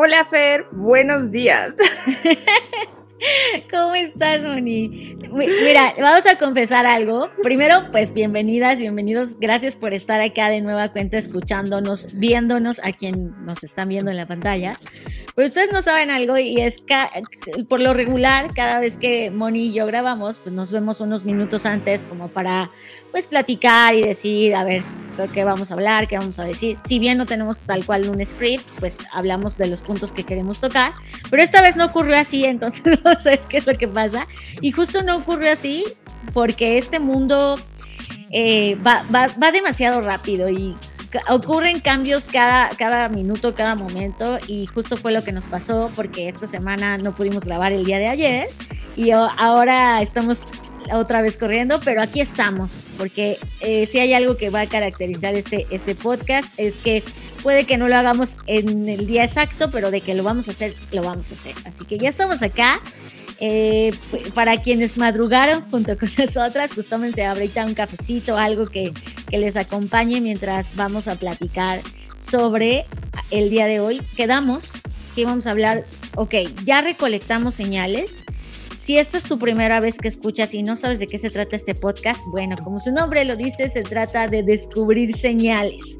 Hola Fer, buenos días. ¿Cómo estás, Moni? Mira, vamos a confesar algo. Primero, pues bienvenidas, bienvenidos. Gracias por estar acá de nueva cuenta, escuchándonos, viéndonos a quien nos están viendo en la pantalla. Pero ustedes no saben algo y es que por lo regular, cada vez que Moni y yo grabamos, pues nos vemos unos minutos antes como para pues platicar y decir, a ver, qué vamos a hablar, qué vamos a decir. Si bien no tenemos tal cual un script, pues hablamos de los puntos que queremos tocar, pero esta vez no ocurrió así, entonces no sé qué es lo que pasa. Y justo no ocurrió así porque este mundo eh, va, va, demasiado rápido y ocurren cambios cada, cada minuto, cada momento y justo fue lo que nos pasó porque esta semana no pudimos grabar el día de ayer y ahora estamos otra vez corriendo, pero aquí estamos, porque eh, si hay algo que va a caracterizar este, este podcast es que puede que no lo hagamos en el día exacto, pero de que lo vamos a hacer, lo vamos a hacer. Así que ya estamos acá. Eh, para quienes madrugaron junto con nosotras, pues tómense ahorita un cafecito, algo que, que les acompañe mientras vamos a platicar sobre el día de hoy. Quedamos que íbamos a hablar, ok, ya recolectamos señales, si esta es tu primera vez que escuchas y no sabes de qué se trata este podcast, bueno, como su nombre lo dice, se trata de descubrir señales.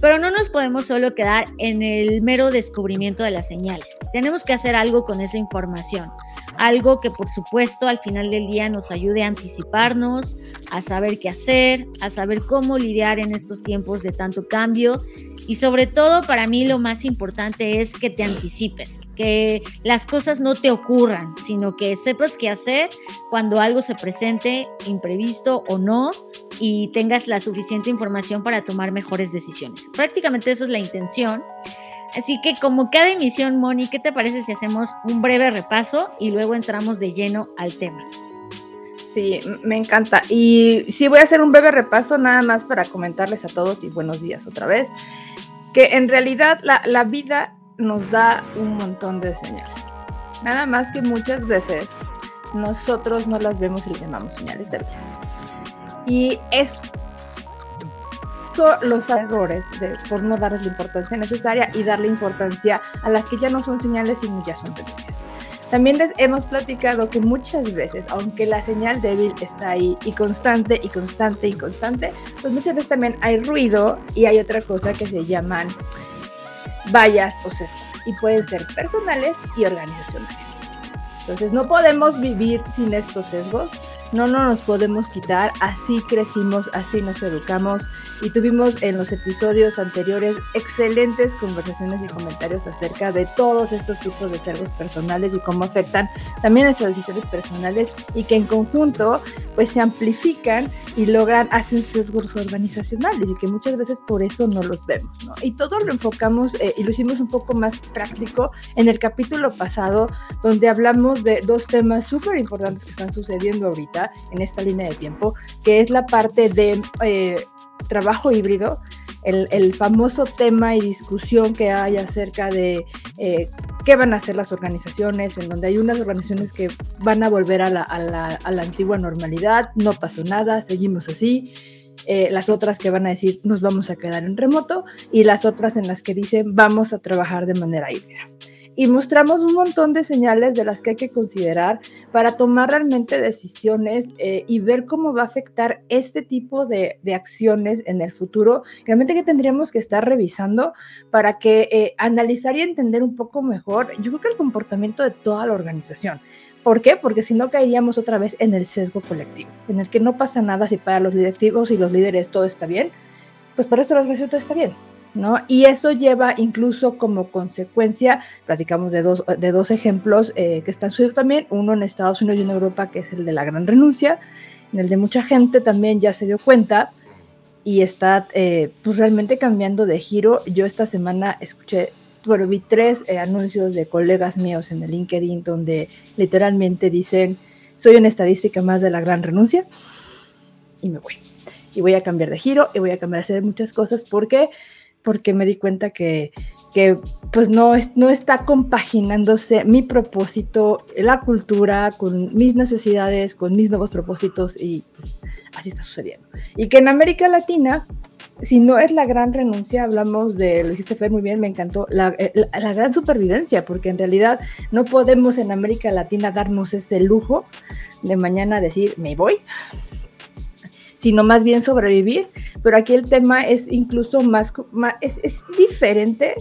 Pero no nos podemos solo quedar en el mero descubrimiento de las señales. Tenemos que hacer algo con esa información. Algo que por supuesto al final del día nos ayude a anticiparnos, a saber qué hacer, a saber cómo lidiar en estos tiempos de tanto cambio y sobre todo para mí lo más importante es que te anticipes, que las cosas no te ocurran, sino que sepas qué hacer cuando algo se presente imprevisto o no y tengas la suficiente información para tomar mejores decisiones. Prácticamente esa es la intención. Así que como cada emisión, Moni, ¿qué te parece si hacemos un breve repaso y luego entramos de lleno al tema? Sí, me encanta. Y sí voy a hacer un breve repaso nada más para comentarles a todos y buenos días otra vez que en realidad la, vida nos da un montón de señales. Nada más que muchas veces nosotros no las vemos y le llamamos señales de vida. Y es los errores de, por no darles la importancia necesaria y darle importancia a las que ya no son señales y ya son tendencias. También les hemos platicado que muchas veces, aunque la señal débil está ahí y constante y constante y constante, pues muchas veces también hay ruido y hay otra cosa que se llaman vallas o sesgos y pueden ser personales y organizacionales. Entonces no podemos vivir sin estos sesgos no, no nos podemos quitar, así crecimos, así nos educamos y tuvimos en los episodios anteriores excelentes conversaciones y comentarios acerca de todos estos tipos de sesgos personales y cómo afectan también nuestras decisiones personales y que en conjunto pues se amplifican y logran, hacen sesgos organizacionales y que muchas veces por eso no los vemos. Y todo lo enfocamos eh, y lo hicimos un poco más práctico en el capítulo pasado donde hablamos de dos temas súper importantes que están sucediendo ahorita en esta línea de tiempo, que es la parte de eh, trabajo híbrido, el, famoso tema y discusión que hay acerca de eh, qué van a hacer las organizaciones, en donde hay unas organizaciones que van a volver a la, antigua normalidad, no pasó nada, seguimos así. Eh, las otras que van a decir nos vamos a quedar en remoto y las otras en las que dicen vamos a trabajar de manera híbrida y mostramos un montón de señales de las que hay que considerar para tomar realmente decisiones eh, y ver cómo va a afectar este tipo de, acciones en el futuro, realmente que tendríamos que estar revisando para que eh, analizar y entender un poco mejor, yo creo que el comportamiento de toda la organización. ¿Por qué? Porque si no caeríamos otra vez en el sesgo colectivo, en el que no pasa nada si para los directivos y los líderes todo está bien, pues para esto organización todo está bien. ¿No? Y eso lleva incluso como consecuencia, platicamos de dos, de dos ejemplos eh, que están sucediendo también, uno en Estados Unidos y en Europa, que es el de la gran renuncia, en el de mucha gente también ya se dio cuenta y está eh, pues realmente cambiando de giro. Yo esta semana escuché, bueno, vi tres eh, anuncios de colegas míos en el LinkedIn donde literalmente dicen, soy una estadística más de la gran renuncia y me voy. Y voy a cambiar de giro y voy a cambiar de hacer muchas cosas porque porque me di cuenta que, que pues no, no está compaginándose mi propósito, la cultura, con mis necesidades, con mis nuevos propósitos y pues, así está sucediendo. Y que en América Latina si no es la gran renuncia, hablamos de, lo dijiste Fer muy bien, me encantó, la, eh, la, gran supervivencia, porque en realidad no podemos en América Latina darnos ese lujo de mañana decir, me voy, sino más bien sobrevivir. Pero aquí el tema es incluso más, es, es, diferente,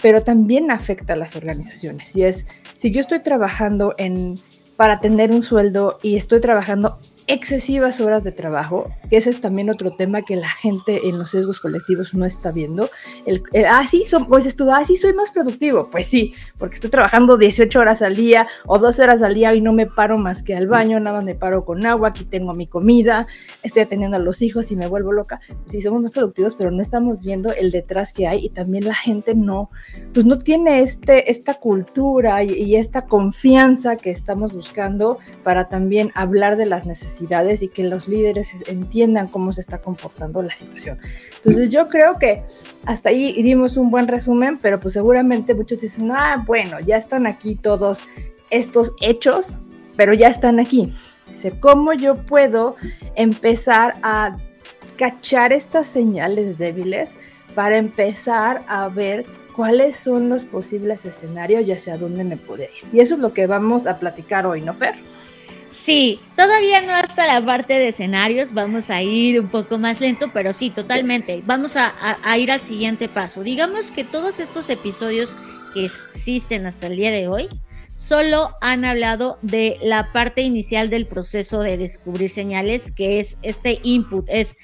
pero también afecta a las organizaciones. Y es, si yo estoy trabajando en, para tener un sueldo y estoy trabajando excesivas horas de trabajo, que ese es también otro tema que la gente en los sesgos colectivos no está viendo. El, ah, sí, pues estuvo, ah, sí, soy más productivo. Pues sí, porque estoy trabajando 18 horas al día o 12 horas al día y no me paro más que al baño, nada más me paro con agua, aquí tengo mi comida, estoy atendiendo a los hijos y me vuelvo loca. Sí, somos más productivos, pero no estamos viendo el detrás que hay y también la gente no, pues no tiene este, esta cultura y, y esta confianza que estamos buscando para también hablar de las necesidades y que los líderes entiendan cómo se está comportando la situación. Entonces yo creo que hasta ahí dimos un buen resumen, pero pues seguramente muchos dicen, ah, bueno, ya están aquí todos estos hechos, pero ya están aquí. Dice, ¿cómo yo puedo empezar a cachar estas señales débiles para empezar a ver cuáles son los posibles escenarios y hacia dónde me puedo ir? Y eso es lo que vamos a platicar hoy, ¿no, Fer? Sí, todavía no hasta la parte de escenarios, vamos a ir un poco más lento, pero sí, totalmente. Vamos a, ir al siguiente paso. Digamos que todos estos episodios que existen hasta el día de hoy solo han hablado de la parte inicial del proceso de descubrir señales, que es este input, es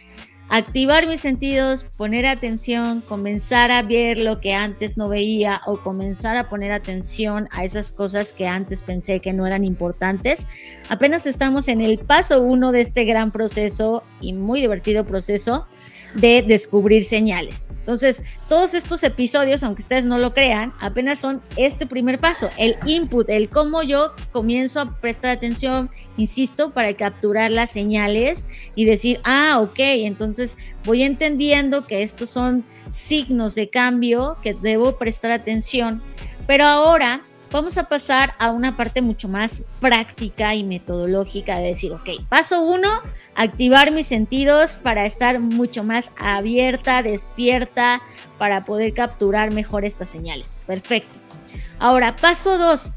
activar mis sentidos, poner atención, comenzar a ver lo que antes no veía o comenzar a poner atención a esas cosas que antes pensé que no eran importantes. Apenas estamos en el paso uno de este gran proceso y muy divertido proceso de descubrir señales. Entonces, todos estos episodios, aunque ustedes no lo crean, apenas son este primer paso, el input, el cómo yo comienzo a prestar atención, insisto, para capturar las señales y decir, ah, ok, entonces voy entendiendo que estos son signos de cambio que debo prestar atención. Pero ahora vamos a pasar a una parte mucho más práctica y metodológica de decir, ok, paso uno, activar mis sentidos para estar mucho más abierta, despierta, para poder capturar mejor estas señales. Perfecto. Ahora, paso dos,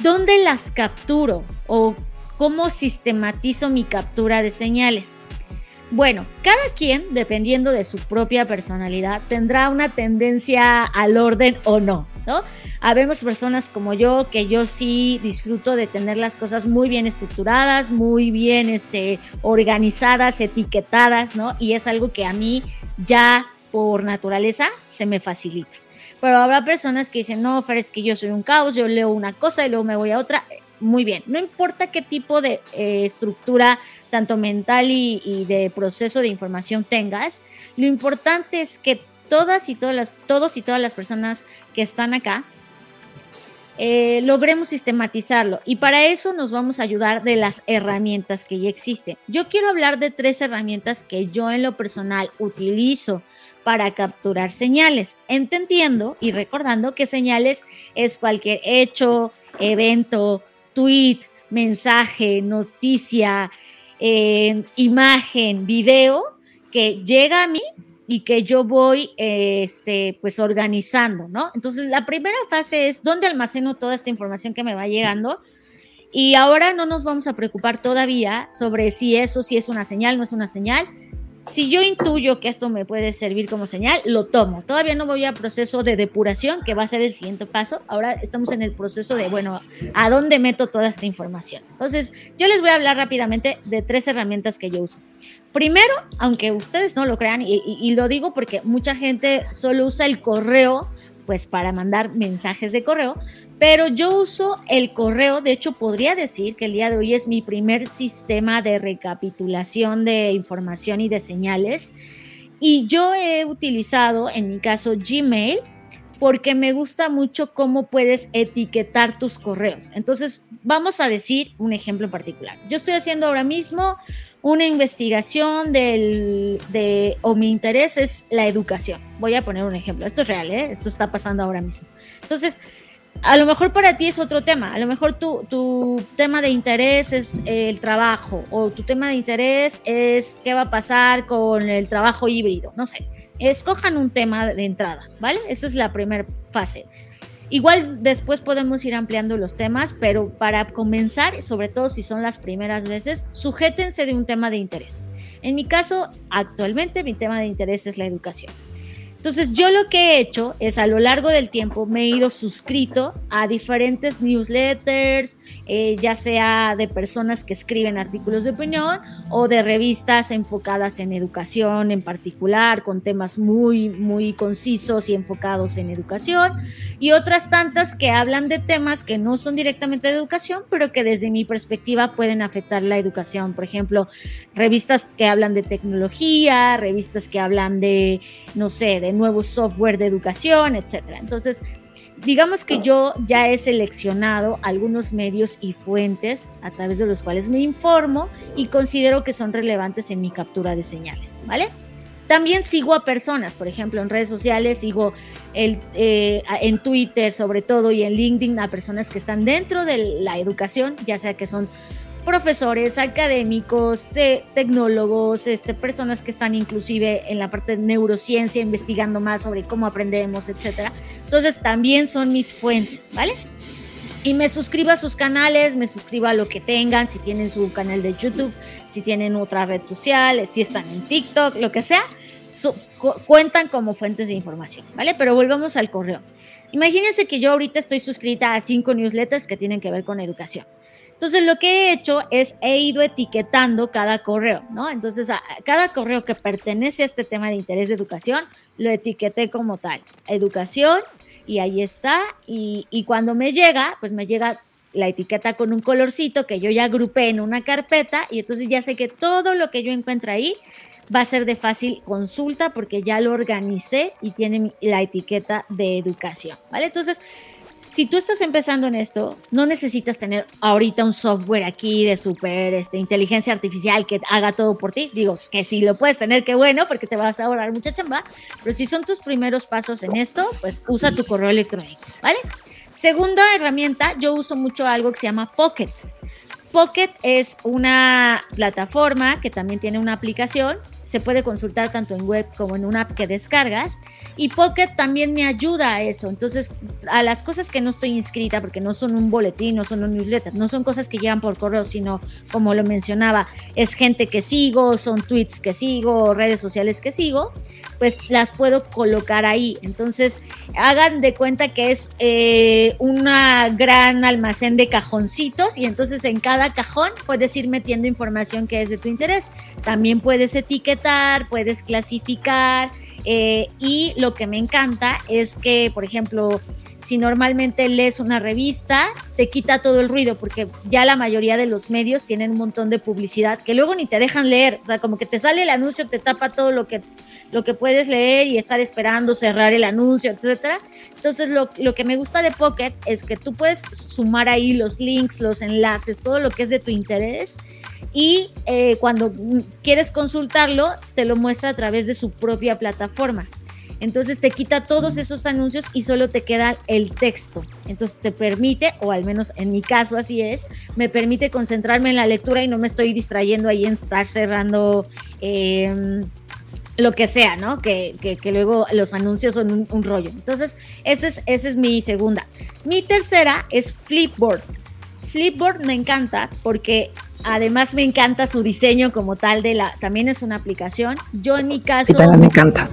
¿dónde las capturo o cómo sistematizo mi captura de señales? Bueno, cada quien, dependiendo de su propia personalidad, tendrá una tendencia al orden o no, ¿no? Habemos personas como yo que yo sí disfruto de tener las cosas muy bien estructuradas, muy bien este, organizadas, etiquetadas, ¿no? Y es algo que a mí ya por naturaleza se me facilita. Pero habrá personas que dicen, no, Fer, es que yo soy un caos, yo leo una cosa y luego me voy a otra muy bien. No importa qué tipo de eh, estructura, tanto mental y, de proceso de información tengas, lo importante es que todas y todas las, todos y todas las personas que están acá eh, logremos sistematizarlo. Y para eso nos vamos a ayudar de las herramientas que ya existen. Yo quiero hablar de tres herramientas que yo en lo personal utilizo para capturar señales, entendiendo y recordando que señales es cualquier hecho, evento, tweet, mensaje, noticia, eh, imagen, video que llega a mí y que yo voy este, pues organizando, ¿no? Entonces, la primera fase es dónde almaceno toda esta información que me va llegando. Y ahora no nos vamos a preocupar todavía sobre si eso si es una señal, no es una señal, si yo intuyo que esto me puede servir como señal, lo tomo. Todavía no voy a proceso de depuración, que va a ser el siguiente paso. Ahora estamos en el proceso de, bueno, ¿a dónde meto toda esta información? Entonces, yo les voy a hablar rápidamente de tres herramientas que yo uso. Primero, aunque ustedes no lo crean, y, y lo digo porque mucha gente solo usa el correo pues para mandar mensajes de correo, pero yo uso el correo, de hecho podría decir que el día de hoy es mi primer sistema de recapitulación de información y de señales. Y yo he utilizado, en mi caso, Gmail, porque me gusta mucho cómo puedes etiquetar tus correos. Entonces, vamos a decir un ejemplo en particular. Yo estoy haciendo ahora mismo una investigación del, de, o mi interés es la educación. Voy a poner un ejemplo. Esto es real, ¿eh? Esto está pasando ahora mismo. Entonces, a lo mejor para ti es otro tema, a lo mejor tu, tu tema de interés es el trabajo o tu tema de interés es qué va a pasar con el trabajo híbrido, no sé. escojan un tema de entrada, ¿vale? Esa es la primera fase. Igual después podemos ir ampliando los temas, pero para comenzar, sobre todo si son las primeras veces, sujétense de un tema de interés. En mi caso, actualmente mi tema de interés es la educación. Entonces yo lo que he hecho es a lo largo del tiempo me he ido suscrito a diferentes newsletters, eh, ya sea de personas que escriben artículos de opinión o de revistas enfocadas en educación en particular, con temas muy, muy concisos y enfocados en educación, y otras tantas que hablan de temas que no son directamente de educación, pero que desde mi perspectiva pueden afectar la educación. Por ejemplo, revistas que hablan de tecnología, revistas que hablan de, no sé, de nuevo software de educación, etcétera. Entonces, digamos que yo ya he seleccionado algunos medios y fuentes a través de los cuales me informo y considero que son relevantes en mi captura de señales, ¿vale? También sigo a personas, por ejemplo, en redes sociales, sigo el, eh, en Twitter sobre todo y en LinkedIn a personas que están dentro de la educación, ya sea que son profesores, académicos, tecnólogos, este, personas que están inclusive en la parte de neurociencia investigando más sobre cómo aprendemos, etcétera. Entonces también son mis fuentes, ¿vale? Y me suscribo a sus canales, me suscribo a lo que tengan, si tienen su canal de YouTube, si tienen otra red social, si están en TikTok, lo que sea, cuentan como fuentes de información, ¿vale? Pero volvamos al correo. Imagínense que yo ahorita estoy suscrita a cinco newsletters que tienen que ver con educación. Entonces lo que he hecho es he ido etiquetando cada correo, ¿no? Entonces a cada correo que pertenece a este tema de interés de educación, lo etiqueté como tal, educación, y ahí está. Y, y cuando me llega, pues me llega la etiqueta con un colorcito que yo ya agrupé en una carpeta y entonces ya sé que todo lo que yo encuentro ahí va a ser de fácil consulta porque ya lo organicé y tiene la etiqueta de educación, ¿vale? Entonces, si tú estás empezando en esto, no necesitas tener ahorita un software aquí de super este, inteligencia artificial que haga todo por ti. Digo, que si lo puedes tener, qué bueno, porque te vas a ahorrar mucha chamba. Pero si son tus primeros pasos en esto, pues usa tu correo electrónico, ¿vale? Segunda herramienta, yo uso mucho algo que se llama Pocket. Pocket es una plataforma que también tiene una aplicación se puede consultar tanto en web como en una app que descargas. Y Pocket también me ayuda a eso. Entonces, a las cosas que no estoy inscrita, porque no son un boletín, no son un newsletter, no son cosas que llegan por correo, sino, como lo mencionaba, es gente que sigo, son tweets que sigo, redes sociales que sigo, pues las puedo colocar ahí. Entonces, hagan de cuenta que es eh, una gran almacén de cajoncitos y entonces en cada cajón puedes ir metiendo información que es de tu interés. También puedes etiquetar puedes clasificar eh, y lo que me encanta es que, por ejemplo, si normalmente lees una revista, te quita todo el ruido porque ya la mayoría de los medios tienen un montón de publicidad que luego ni te dejan leer, o sea, como que te sale el anuncio, te tapa todo lo que, lo que puedes leer y estar esperando cerrar el anuncio, etcétera. Entonces, lo, lo que me gusta de Pocket es que tú puedes sumar ahí los links, los enlaces, todo lo que es de tu interés y eh, cuando quieres consultarlo, te lo muestra a través de su propia plataforma. Entonces te quita todos esos anuncios y solo te queda el texto. Entonces te permite, o al menos en mi caso así es, me permite concentrarme en la lectura y no me estoy distrayendo ahí en estar cerrando em, lo que sea, ¿no? Que, luego los anuncios son un, rollo. Entonces, esa es, esa es mi segunda. Mi tercera es Flipboard. Flipboard me encanta porque Además me encanta su diseño como tal de la, también es una aplicación. Yo en mi caso, me encanta.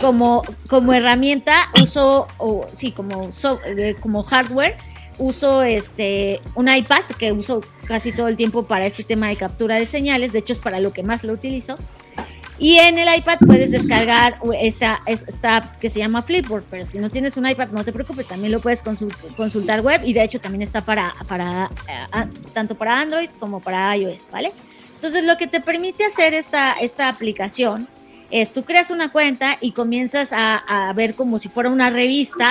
Como, como herramienta uso, o sí, como, eh, como hardware, uso este un iPad que uso casi todo el tiempo para este tema de captura de señales. De hecho es para lo que más lo utilizo. Y en el iPad puedes descargar esta, esta app que se llama Flipboard, pero si no tienes un iPad no te preocupes, también lo puedes consultar web y de hecho también está para, para eh, tanto para Android como para iOS, ¿vale? Entonces lo que te permite hacer esta, esta aplicación es tú creas una cuenta y comienzas a, ver como si fuera una revista,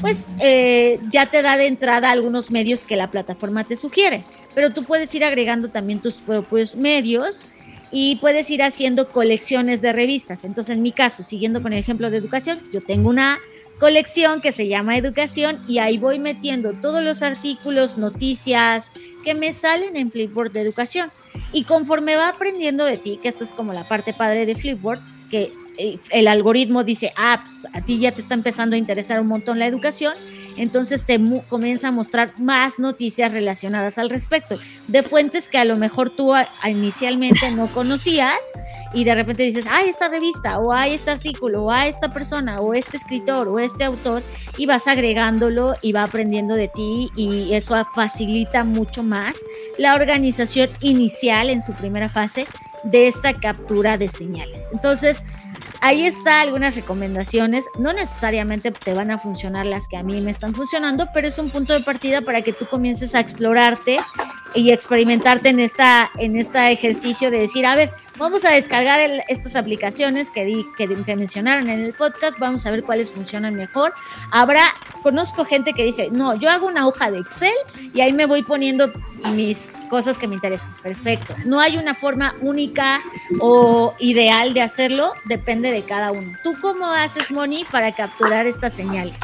pues eh, ya te da de entrada algunos medios que la plataforma te sugiere, pero tú puedes ir agregando también tus propios medios y puedes ir haciendo colecciones de revistas. Entonces, en mi caso, siguiendo con el ejemplo de educación, yo tengo una colección que se llama Educación y ahí voy metiendo todos los artículos, noticias que me salen en Flipboard de Educación. Y conforme va aprendiendo de ti, que esta es como la parte padre de Flipboard, que el algoritmo dice, ah, pues, a ti ya te está empezando a interesar un montón la educación, entonces te comienza a mostrar más noticias relacionadas al respecto, de fuentes que a lo mejor tú inicialmente no conocías y de repente dices, ay, esta revista, o hay este artículo, o hay esta persona, o este escritor, o este autor, y vas agregándolo y va aprendiendo de ti y eso facilita mucho más la organización inicial en su primera fase de esta captura de señales. Entonces, ahí está algunas recomendaciones. No necesariamente te van a funcionar las que a mí me están funcionando, pero es un punto de partida para que tú comiences a explorarte y experimentarte en esta en este ejercicio de decir, a ver, vamos a descargar estas aplicaciones que, di, que, que, mencionaron en el podcast, vamos a ver cuáles funcionan mejor. Habrá, conozco gente que dice, no, yo hago una hoja de Excel y ahí me voy poniendo mis cosas que me interesan. Perfecto. No hay una forma única o ideal de hacerlo, depende de cada uno. ¿Tú cómo haces, Moni, para capturar estas señales?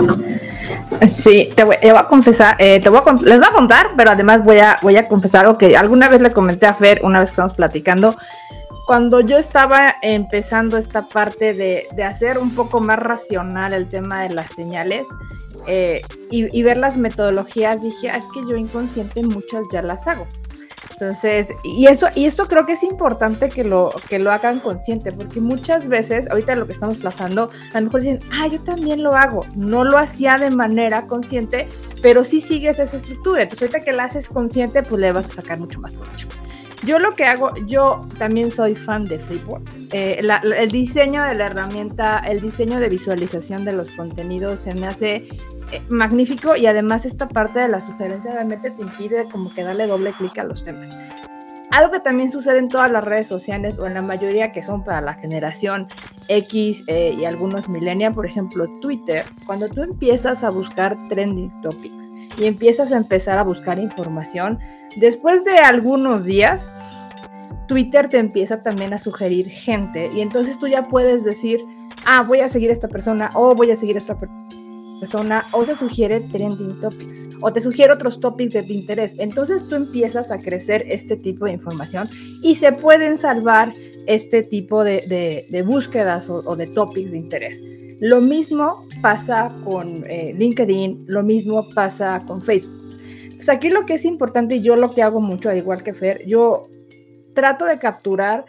Sí, te voy, a confesar, eh, te voy a, les voy a contar, pero además voy a, voy a confesar algo que alguna vez le comenté a Fer, una vez que estamos platicando, cuando yo estaba empezando esta parte de, de hacer un poco más racional el tema de las señales eh, y, y, ver las metodologías, dije, ah, es que yo inconsciente muchas ya las hago. Entonces, y eso, y eso creo que es importante que lo, que lo hagan consciente, porque muchas veces, ahorita lo que estamos pasando, a lo mejor dicen, ah, yo también lo hago. No lo hacía de manera consciente, pero sí sigues esa estructura. Entonces, ahorita que la haces consciente, pues le vas a sacar mucho más provecho. Yo lo que hago, yo también soy fan de Flipboard. Eh, el diseño de la herramienta, el diseño de visualización de los contenidos se me hace eh, magnífico y además esta parte de la sugerencia realmente te impide como que darle doble clic a los temas. Algo que también sucede en todas las redes sociales o en la mayoría que son para la generación X eh, y algunos millennials, por ejemplo Twitter, cuando tú empiezas a buscar trending topics y empiezas a empezar a buscar información, después de algunos días, Twitter te empieza también a sugerir gente y entonces tú ya puedes decir, ah, voy a seguir a esta persona o voy a seguir a esta persona o te sugiere trending topics o te sugiere otros topics de interés. Entonces tú empiezas a crecer este tipo de información y se pueden salvar este tipo de, de, búsquedas o, de topics de interés. Lo mismo pasa con eh, LinkedIn, lo mismo pasa con Facebook. Aquí lo que es importante y yo lo que hago mucho, al igual que Fer, yo trato de capturar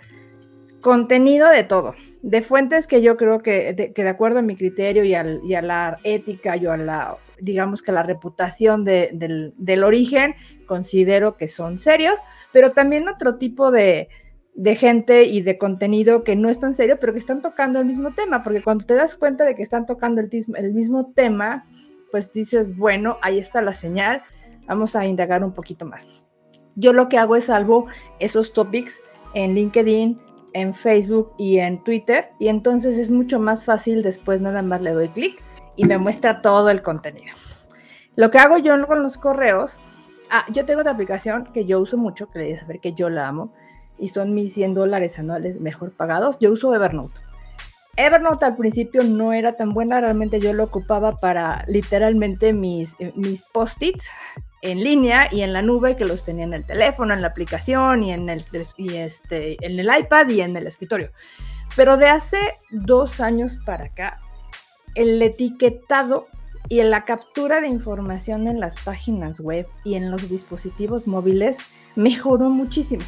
contenido de todo de fuentes que yo creo que de, acuerdo a mi criterio y, a la ética y a la, digamos que la reputación de, del, origen, considero que son serios, pero también otro tipo de, de, gente y de contenido que no es tan serio, pero que están tocando el mismo tema, porque cuando te das cuenta de que están tocando el, el mismo tema, pues dices, bueno, ahí está la señal, vamos a indagar un poquito más. Yo lo que hago es salvo esos topics en LinkedIn, en Facebook y en Twitter y entonces es mucho más fácil después nada más le doy clic y me muestra todo el contenido. Lo que hago yo con los correos, ah, yo tengo otra aplicación que yo uso mucho, que le saber que yo la amo y son mis 100 dólares anuales mejor pagados. Yo uso Evernote. Evernote al principio no era tan buena, realmente yo lo ocupaba para literalmente mis, mis post-its en línea y en la nube que los tenía en el teléfono, en la aplicación y en el, y este, en el iPad y en el escritorio. Pero de hace dos años para acá, el etiquetado y la captura de información en las páginas web y en los dispositivos móviles mejoró muchísimo.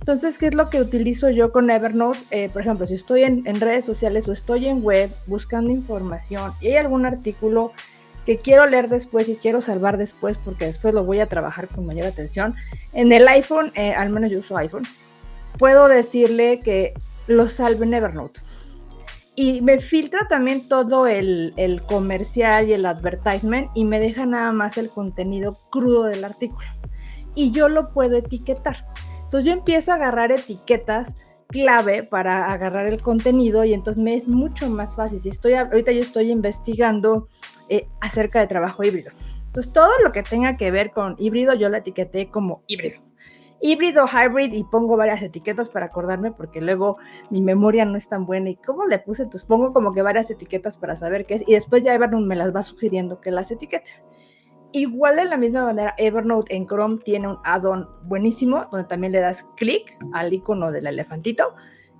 Entonces, ¿qué es lo que utilizo yo con Evernote? Eh, por ejemplo, si estoy en, en, redes sociales o estoy en web buscando información y hay algún artículo que quiero leer después y quiero salvar después porque después lo voy a trabajar con mayor atención. En el iPhone, eh, al menos yo uso iPhone, puedo decirle que lo salve en Evernote. Y me filtra también todo el, el comercial y el advertisement y me deja nada más el contenido crudo del artículo. Y yo lo puedo etiquetar. Entonces yo empiezo a agarrar etiquetas clave para agarrar el contenido y entonces me es mucho más fácil. Si estoy ahorita yo estoy investigando eh, acerca de trabajo híbrido. Entonces todo lo que tenga que ver con híbrido yo lo etiqueté como híbrido. Híbrido, hybrid y pongo varias etiquetas para acordarme porque luego mi memoria no es tan buena y cómo le puse, entonces pongo como que varias etiquetas para saber qué es y después ya Evernote me las va sugiriendo que las etiquete. Igual de la misma manera, Evernote en Chrome tiene un add-on buenísimo donde también le das clic al icono del elefantito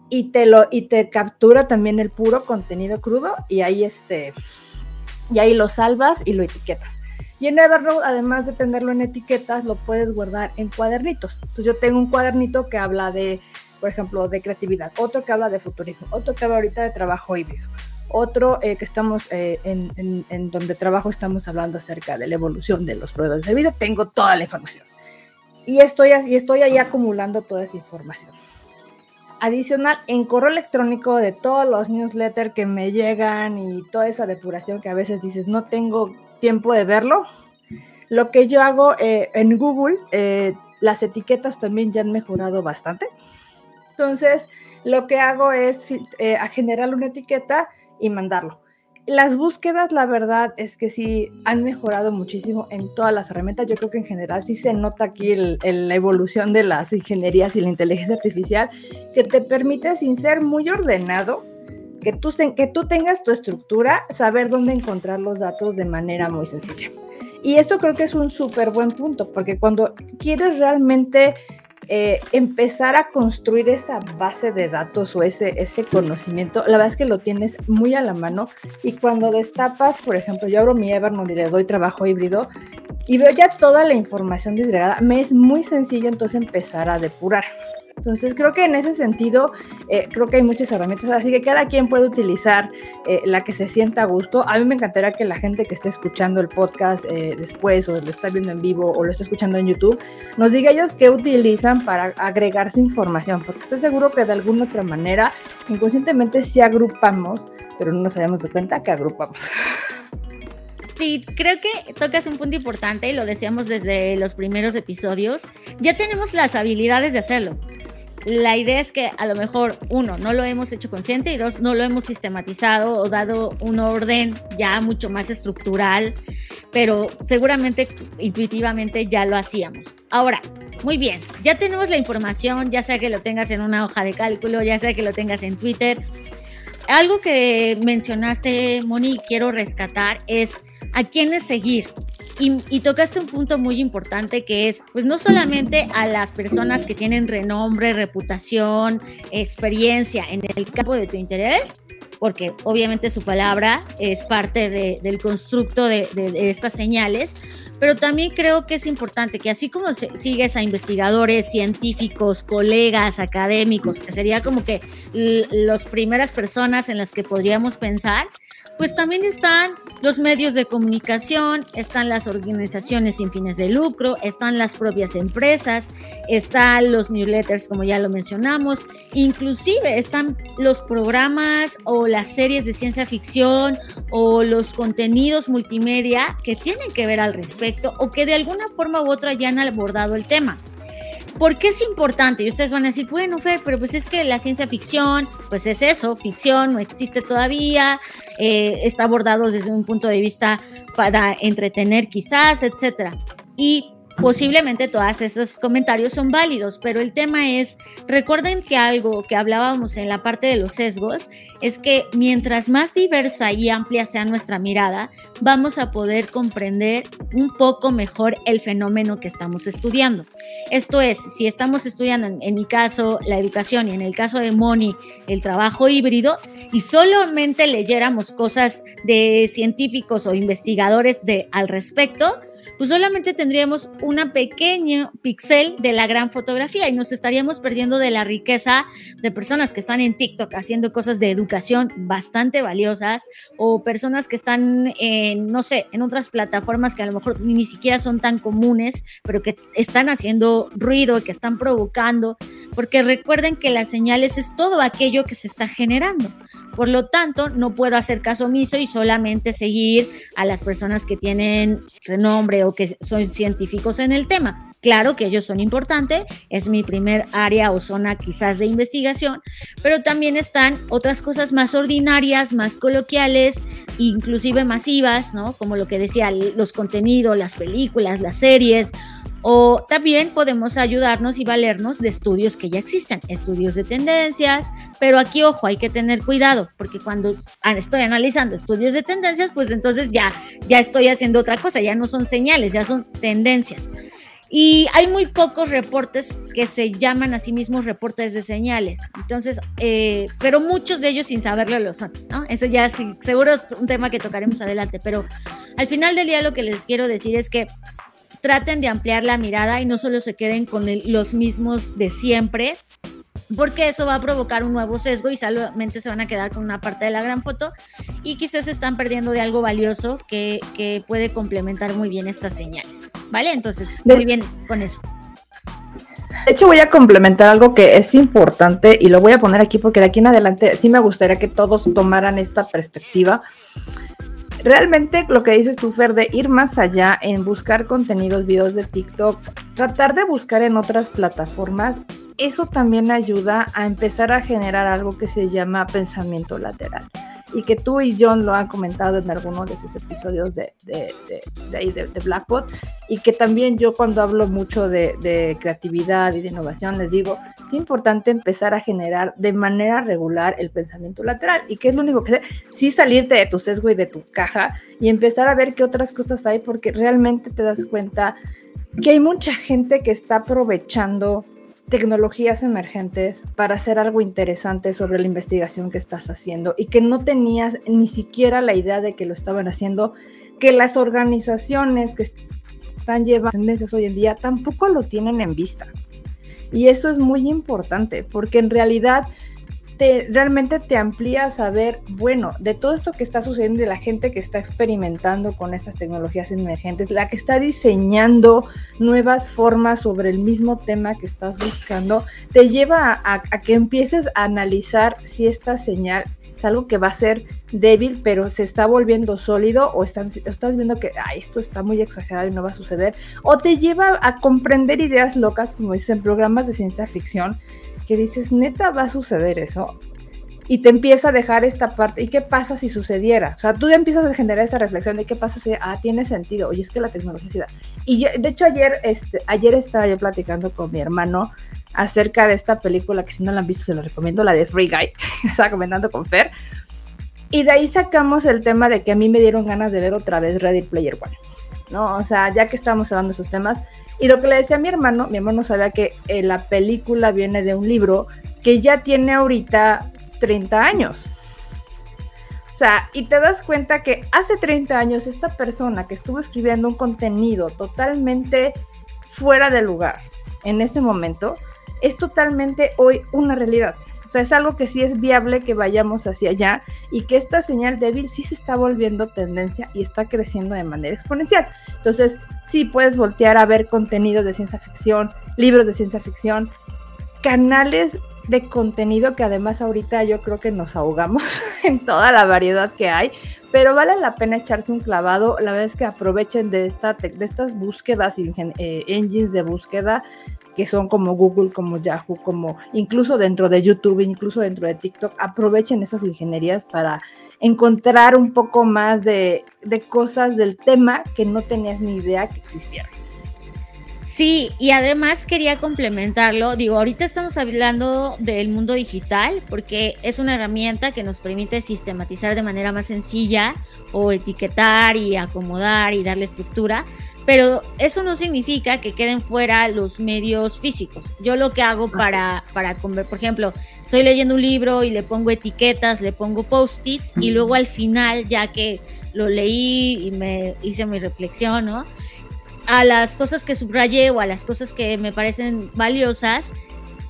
y te lo y te captura también el puro contenido crudo y ahí este y ahí lo salvas y lo etiquetas. Y en Evernote, además de tenerlo en etiquetas, lo puedes guardar en cuadernitos. Entonces yo tengo un cuadernito que habla de, por ejemplo, de creatividad, otro que habla de futurismo, otro que habla ahorita de trabajo híbrido, otro eh, que estamos eh, en, en, donde trabajo estamos hablando acerca de la evolución de los proveedores de servicio. Tengo toda la información. Y estoy, y estoy ahí acumulando toda esa información. Adicional, en correo electrónico de todos los newsletters que me llegan y toda esa depuración que a veces dices, no tengo tiempo de verlo. Lo que yo hago eh, en Google, eh, las etiquetas también ya han mejorado bastante. Entonces, lo que hago es eh, generar una etiqueta y mandarlo. Las búsquedas, la verdad es que sí han mejorado muchísimo en todas las herramientas. Yo creo que en general sí se nota aquí la evolución de las ingenierías y la inteligencia artificial, que te permite, sin ser muy ordenado, que tú, que tú tengas tu estructura, saber dónde encontrar los datos de manera muy sencilla. Y esto creo que es un súper buen punto, porque cuando quieres realmente eh, empezar a construir esa base de datos o ese, ese conocimiento, la verdad es que lo tienes muy a la mano y cuando destapas, por ejemplo, yo abro mi Evernote y le doy trabajo híbrido y veo ya toda la información disgregada, me es muy sencillo entonces empezar a depurar. Entonces creo que en ese sentido, eh, creo que hay muchas herramientas, así que cada quien puede utilizar eh, la que se sienta a gusto. A mí me encantaría que la gente que esté escuchando el podcast eh, después o lo está viendo en vivo o lo está escuchando en YouTube, nos diga ellos qué utilizan para agregar su información, porque estoy seguro que de alguna otra manera, inconscientemente sí agrupamos, pero no nos habíamos dado cuenta que agrupamos. Creo que tocas un punto importante y lo decíamos desde los primeros episodios. Ya tenemos las habilidades de hacerlo. La idea es que a lo mejor, uno, no lo hemos hecho consciente y dos, no lo hemos sistematizado o dado un orden ya mucho más estructural, pero seguramente intuitivamente ya lo hacíamos. Ahora, muy bien, ya tenemos la información, ya sea que lo tengas en una hoja de cálculo, ya sea que lo tengas en Twitter. Algo que mencionaste, Moni, quiero rescatar es a quiénes seguir. Y, tocaste un punto muy importante que es, pues no solamente a las personas que tienen renombre, reputación, experiencia en el campo de tu interés, porque obviamente su palabra es parte del constructo de, estas señales, pero también creo que es importante que así como sigues a investigadores, científicos, colegas, académicos, que sería como que las primeras personas en las que podríamos pensar, pues también están los medios de comunicación, están las organizaciones sin fines de lucro, están las propias empresas, están los newsletters, como ya lo mencionamos, inclusive están los programas o las series de ciencia ficción o los contenidos multimedia que tienen que ver al respecto o que de alguna forma u otra ya han abordado el tema. ¿Por qué es importante? Y ustedes van a decir, bueno, Fer, pero pues es que la ciencia ficción, pues es eso, ficción, no existe todavía, eh, está abordado desde un punto de vista para entretener quizás, etcétera. Y posiblemente todos esos comentarios son válidos, pero el tema es, recuerden que algo que hablábamos en la parte de los sesgos es que mientras más diversa y amplia sea nuestra mirada, vamos a poder comprender un poco mejor el fenómeno que estamos estudiando. Esto es, si estamos estudiando, en, mi caso, la educación y en el caso de Moni, el trabajo híbrido, y solamente leyéramos cosas de científicos o investigadores de, al respecto, pues solamente tendríamos una pequeña pixel de la gran fotografía y nos estaríamos perdiendo de la riqueza de personas que están en TikTok haciendo cosas de educación bastante valiosas o personas que están en, no sé, en otras plataformas que a lo mejor ni siquiera son tan comunes, pero que están haciendo ruido, que están provocando, porque recuerden que las señales es todo aquello que se está generando. Por lo tanto, no puedo hacer caso omiso y solamente seguir a las personas que tienen renombre o que son científicos en el tema. Claro que ellos son importantes, es mi primer área o zona quizás de investigación, pero también están otras cosas más ordinarias, más coloquiales, inclusive masivas, ¿no? Como lo que decía, los contenidos, las películas, las series, o también podemos ayudarnos y valernos de estudios que ya existen, estudios de tendencias, pero aquí ojo, hay que tener cuidado, porque cuando estoy analizando estudios de tendencias, pues entonces ya, ya estoy haciendo otra cosa, ya no son señales, ya son tendencias. Y hay muy pocos reportes que se llaman a sí mismos reportes de señales. Entonces, eh, pero muchos de ellos sin saberlo lo son, ¿no? Eso ya seguro es un tema que tocaremos adelante. Pero al final del día lo que les quiero decir es que traten de ampliar la mirada y no solo se queden con los mismos de siempre, porque eso va a provocar un nuevo sesgo y solamente se van a quedar con una parte de la gran foto y quizás se están perdiendo de algo valioso que, que puede complementar muy bien estas señales, ¿vale? Entonces, muy bien con eso. De hecho, voy a complementar algo que es importante y lo voy a poner aquí porque de aquí en adelante sí me gustaría que todos tomaran esta perspectiva. Realmente lo que dices tú, Fer, de ir más allá en buscar contenidos, videos de TikTok, tratar de buscar en otras plataformas eso también ayuda a empezar a generar algo que se llama pensamiento lateral. Y que tú y John lo han comentado en algunos de esos episodios de, de, de, ahí de, Blackbot. Y que también yo cuando hablo mucho de, creatividad y de innovación les digo, es importante empezar a generar de manera regular el pensamiento lateral. Y que es lo único que sí salirte de tu sesgo y de tu caja y empezar a ver qué otras cosas hay porque realmente te das cuenta que hay mucha gente que está aprovechando tecnologías emergentes para hacer algo interesante sobre la investigación que estás haciendo y que no tenías ni siquiera la idea de que lo estaban haciendo, que las organizaciones que están llevando tendencias hoy en día tampoco lo tienen en vista. Y eso es muy importante porque en realidad realmente te amplía a saber, bueno, de todo esto que está sucediendo, de la gente que está experimentando con estas tecnologías emergentes, la que está diseñando nuevas formas sobre el mismo tema que estás buscando, te lleva a, que empieces a analizar si esta señal es algo que va a ser débil, pero se está volviendo sólido, o estás viendo que esto está muy exagerado y no va a suceder, o te lleva a comprender ideas locas, como dicen programas de ciencia ficción, que dices, neta, va a suceder eso. Y te empieza a dejar esta parte. ¿Y qué pasa si sucediera? O sea, tú ya empiezas a generar esa reflexión de qué pasa si, ah, tiene sentido. Oye, es que la tecnología Y yo, de hecho, ayer, este, ayer estaba yo platicando con mi hermano acerca de esta película que si no la han visto se lo recomiendo, la de Free Guy. estaba comentando con Fer. Y de ahí sacamos el tema de que a mí me dieron ganas de ver otra vez Ready Player One. ¿no? O sea, ya que estamos hablando de esos temas, y lo que le decía a mi hermano, mi hermano sabía que eh, la película viene de un libro que ya tiene ahorita 30 años. O sea, y te das cuenta que hace 30 años esta persona que estuvo escribiendo un contenido totalmente fuera de lugar en ese momento, es totalmente hoy una realidad. O sea, es algo que sí es viable que vayamos hacia allá y que esta señal débil sí se está volviendo tendencia y está creciendo de manera exponencial. Entonces, sí puedes voltear a ver contenidos de ciencia ficción, libros de ciencia ficción, canales de contenido que además ahorita yo creo que nos ahogamos en toda la variedad que hay, pero vale la pena echarse un clavado. La verdad es que aprovechen de, esta, de estas búsquedas, eh, engines de búsqueda que son como Google, como Yahoo, como incluso dentro de YouTube, incluso dentro de TikTok, aprovechen esas ingenierías para encontrar un poco más de, de cosas del tema que no tenías ni idea que existieran. Sí, y además quería complementarlo. Digo, ahorita estamos hablando del mundo digital porque es una herramienta que nos permite sistematizar de manera más sencilla o etiquetar y acomodar y darle estructura, pero eso no significa que queden fuera los medios físicos. Yo lo que hago para, para por ejemplo, estoy leyendo un libro y le pongo etiquetas, le pongo post-its y luego al final, ya que lo leí y me hice mi reflexión, ¿no? A las cosas que subrayé o a las cosas que me parecen valiosas,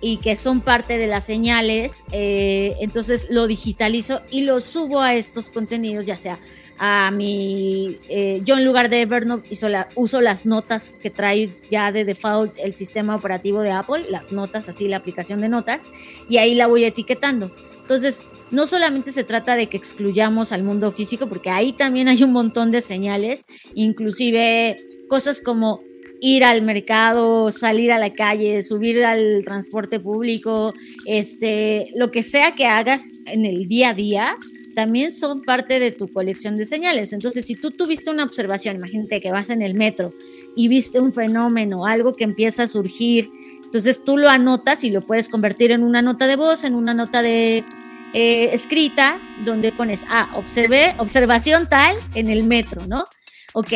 y que son parte de las señales, eh, entonces lo digitalizo y lo subo a estos contenidos, ya sea a mi, eh, yo en lugar de Evernote uso las notas que trae ya de default el sistema operativo de Apple, las notas, así la aplicación de notas, y ahí la voy etiquetando. Entonces, no solamente se trata de que excluyamos al mundo físico, porque ahí también hay un montón de señales, inclusive cosas como ir al mercado, salir a la calle, subir al transporte público, este, lo que sea que hagas en el día a día, también son parte de tu colección de señales. Entonces, si tú tuviste una observación, imagínate que vas en el metro y viste un fenómeno, algo que empieza a surgir, entonces tú lo anotas y lo puedes convertir en una nota de voz, en una nota de eh, escrita, donde pones, ah, observé, observación tal en el metro, ¿no? Ok,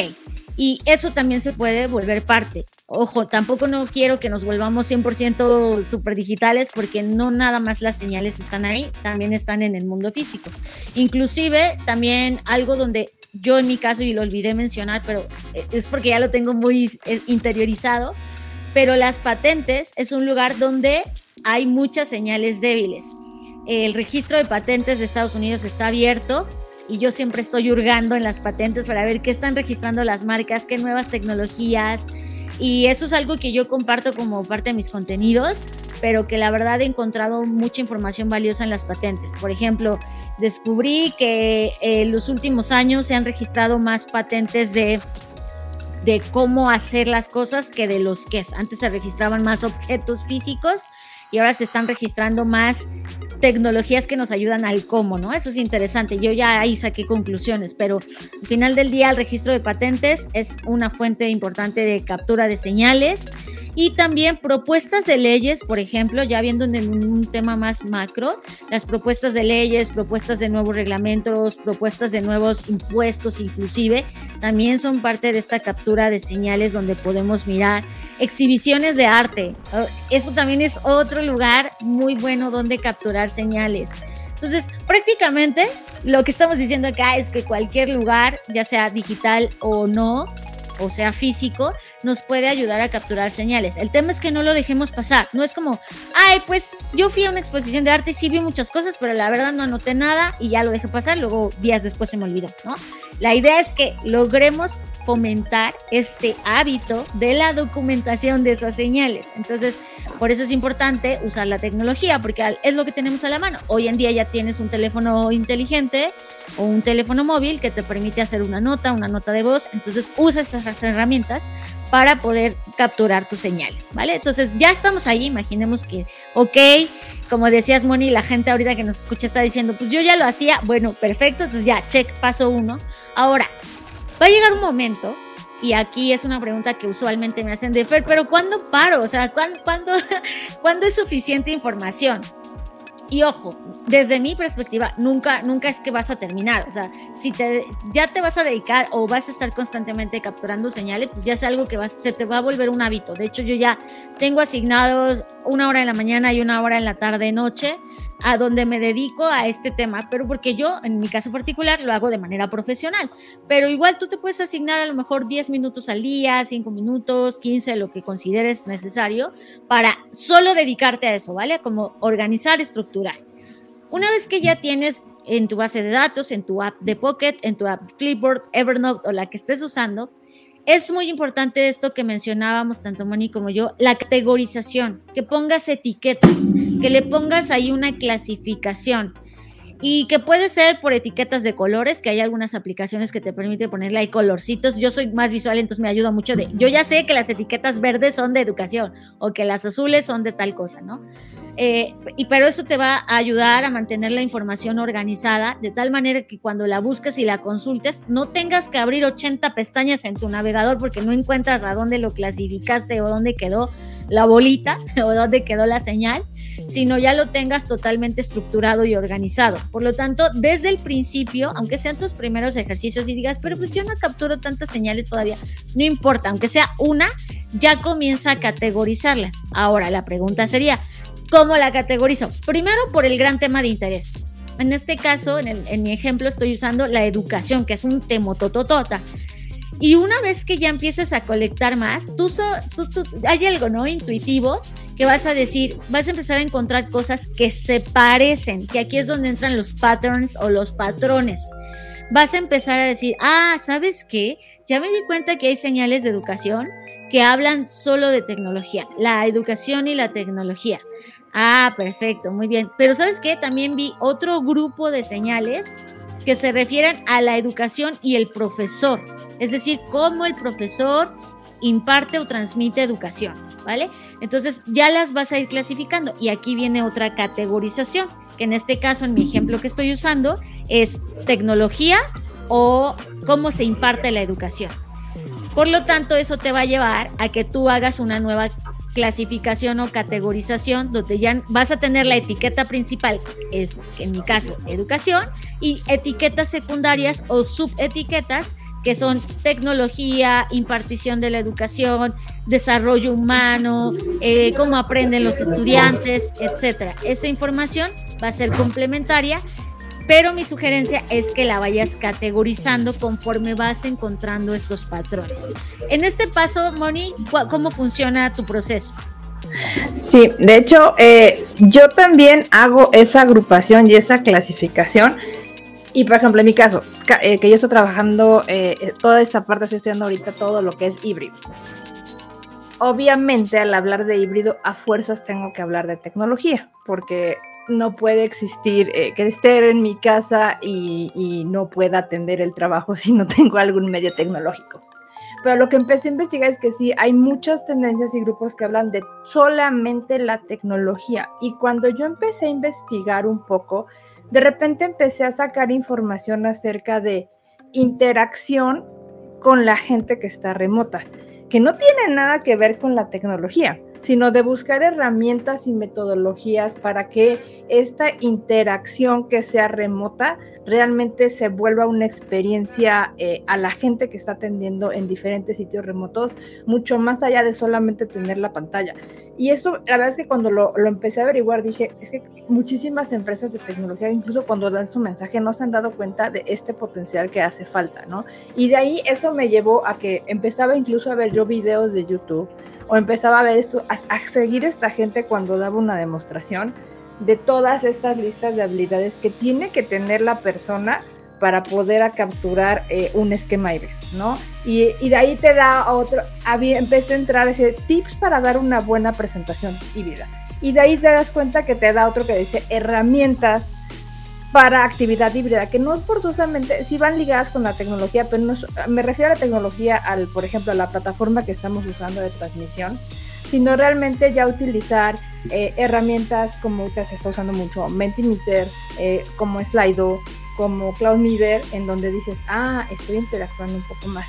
y eso también se puede volver parte. Ojo, tampoco no quiero que nos volvamos 100% super digitales porque no nada más las señales están ahí, también están en el mundo físico. Inclusive también algo donde yo en mi caso, y lo olvidé mencionar, pero es porque ya lo tengo muy eh, interiorizado, pero las patentes es un lugar donde hay muchas señales débiles. El registro de patentes de Estados Unidos está abierto y yo siempre estoy hurgando en las patentes para ver qué están registrando las marcas, qué nuevas tecnologías, y eso es algo que yo comparto como parte de mis contenidos, pero que la verdad he encontrado mucha información valiosa en las patentes. Por ejemplo, descubrí que en los últimos años se han registrado más patentes de de cómo hacer las cosas que de los que es. Antes se registraban más objetos físicos y ahora se están registrando más tecnologías que nos ayudan al cómo, ¿no? Eso es interesante. Yo ya ahí saqué conclusiones, pero al final del día el registro de patentes es una fuente importante de captura de señales y también propuestas de leyes, por ejemplo, ya viendo en un tema más macro, las propuestas de leyes, propuestas de nuevos reglamentos, propuestas de nuevos impuestos inclusive, también son parte de esta captura de señales donde podemos mirar exhibiciones de arte. Oh, eso también es lugar muy bueno donde capturar señales. Entonces, prácticamente lo que estamos diciendo acá es que cualquier lugar, ya sea digital o no, o sea físico, nos puede ayudar a capturar señales. El tema es que no lo dejemos pasar. No es como, ay, pues yo fui a una exposición de arte y sí vi muchas cosas, pero la verdad no anoté nada y ya lo dejé pasar, luego días después se me olvidó, ¿no? La idea es que logremos fomentar este hábito de la documentación de esas señales. Entonces, por eso es importante usar la tecnología, porque es lo que tenemos a la mano. Hoy en día ya tienes un teléfono inteligente o un teléfono móvil que te permite hacer una nota, una nota de voz. Entonces, usa esas herramientas para poder capturar tus señales, ¿vale? Entonces, ya estamos ahí. Imaginemos que, ok, como decías, Moni, la gente ahorita que nos escucha está diciendo, pues yo ya lo hacía. Bueno, perfecto. Entonces, ya, check, paso uno. Ahora, Va a llegar un momento, y aquí es una pregunta que usualmente me hacen de Fer, pero ¿cuándo paro? O sea, ¿cuándo, cuándo, ¿cuándo es suficiente información? Y ojo, desde mi perspectiva, nunca, nunca es que vas a terminar. O sea, si te, ya te vas a dedicar o vas a estar constantemente capturando señales, pues ya es algo que se te va a volver un hábito. De hecho, yo ya tengo asignados una hora en la mañana y una hora en la tarde noche a donde me dedico a este tema, pero porque yo, en mi caso particular, lo hago de manera profesional. Pero igual tú te puedes asignar a lo mejor 10 minutos al día, 5 minutos, 15, lo que consideres necesario, para solo dedicarte a eso, ¿vale? Como organizar, estructurar. Una vez que ya tienes en tu base de datos, en tu app de Pocket, en tu app Flipboard, Evernote o la que estés usando, es muy importante esto que mencionábamos tanto Moni como yo, la categorización, que pongas etiquetas, que le pongas ahí una clasificación y que puede ser por etiquetas de colores, que hay algunas aplicaciones que te permiten ponerle ahí colorcitos. Yo soy más visual, entonces me ayuda mucho de, yo ya sé que las etiquetas verdes son de educación o que las azules son de tal cosa, ¿no? Eh, y pero eso te va a ayudar a mantener la información organizada de tal manera que cuando la busques y la consultes no tengas que abrir 80 pestañas en tu navegador porque no encuentras a dónde lo clasificaste o dónde quedó la bolita o dónde quedó la señal, sino ya lo tengas totalmente estructurado y organizado. Por lo tanto, desde el principio, aunque sean tus primeros ejercicios y digas, pero pues yo no capturo tantas señales todavía, no importa, aunque sea una, ya comienza a categorizarla. Ahora, la pregunta sería, ¿Cómo la categorizo? Primero por el gran tema de interés. En este caso, en, mi ejemplo, estoy usando la educación, que es un temotototota. Y una vez que ya empieces a colectar más, tú, hay algo, ¿no? Intuitivo que vas a decir, vas a empezar a encontrar cosas que se parecen, que aquí es donde entran los patterns o los patrones. Vas a empezar a decir, ah, ¿sabes qué? Ya me di cuenta que hay señales de educación que hablan solo de tecnología, la educación y la tecnología. Ah, perfecto, muy bien. Pero sabes qué, también vi otro grupo de señales que se refieren a la educación y el profesor, es decir, cómo el profesor imparte o transmite educación, ¿vale? Entonces ya las vas a ir clasificando y aquí viene otra categorización, que en este caso, en mi ejemplo que estoy usando, es tecnología o cómo se imparte la educación. Por lo tanto, eso te va a llevar a que tú hagas una nueva clasificación o categorización donde ya vas a tener la etiqueta principal, es en mi caso educación, y etiquetas secundarias o subetiquetas que son tecnología, impartición de la educación, desarrollo humano, eh, cómo aprenden los estudiantes, etcétera. Esa información va a ser complementaria, pero mi sugerencia es que la vayas categorizando conforme vas encontrando estos patrones. En este paso, Moni, ¿cómo funciona tu proceso? Sí, de hecho, eh, yo también hago esa agrupación y esa clasificación. Y por ejemplo, en mi caso, eh, que yo estoy trabajando eh, toda esta parte, estoy estudiando ahorita todo lo que es híbrido. Obviamente, al hablar de híbrido, a fuerzas tengo que hablar de tecnología, porque no puede existir que esté en mi casa y, y no pueda atender el trabajo si no tengo algún medio tecnológico. Pero lo que empecé a investigar es que sí, hay muchas tendencias y grupos que hablan de solamente la tecnología. Y cuando yo empecé a investigar un poco, de repente empecé a sacar información acerca de interacción con la gente que está remota, que no tiene nada que ver con la tecnología, sino de buscar herramientas y metodologías para que esta interacción que sea remota realmente se vuelva una experiencia eh, a la gente que está atendiendo en diferentes sitios remotos, mucho más allá de solamente tener la pantalla. Y eso, la verdad es que cuando lo, lo, empecé a averiguar, dije, es que muchísimas empresas de tecnología, incluso cuando dan su mensaje, no se han dado cuenta de este potencial que hace falta, ¿no? Y de ahí eso me llevó a que empezaba incluso a ver yo videos de YouTube o empezaba a ver esto, a, a seguir esta gente cuando daba una demostración de todas estas listas de habilidades que tiene que tener la persona para poder capturar eh, un esquema híbrido, ¿no? Y, de ahí te da otro, había, empecé a entrar ese tips para dar una buena presentación híbrida. Y de ahí te das cuenta que te da otro que dice herramientas para actividad híbrida, que no forzosamente, sí van ligadas con la tecnología, pero no, me refiero a la tecnología, al, por ejemplo, a la plataforma que estamos usando de transmisión, sino realmente ya utilizar eh, herramientas como se está usando mucho, Mentimeter, eh, como Slido, como CloudMeter, en donde dices, ah, estoy interactuando un poco más.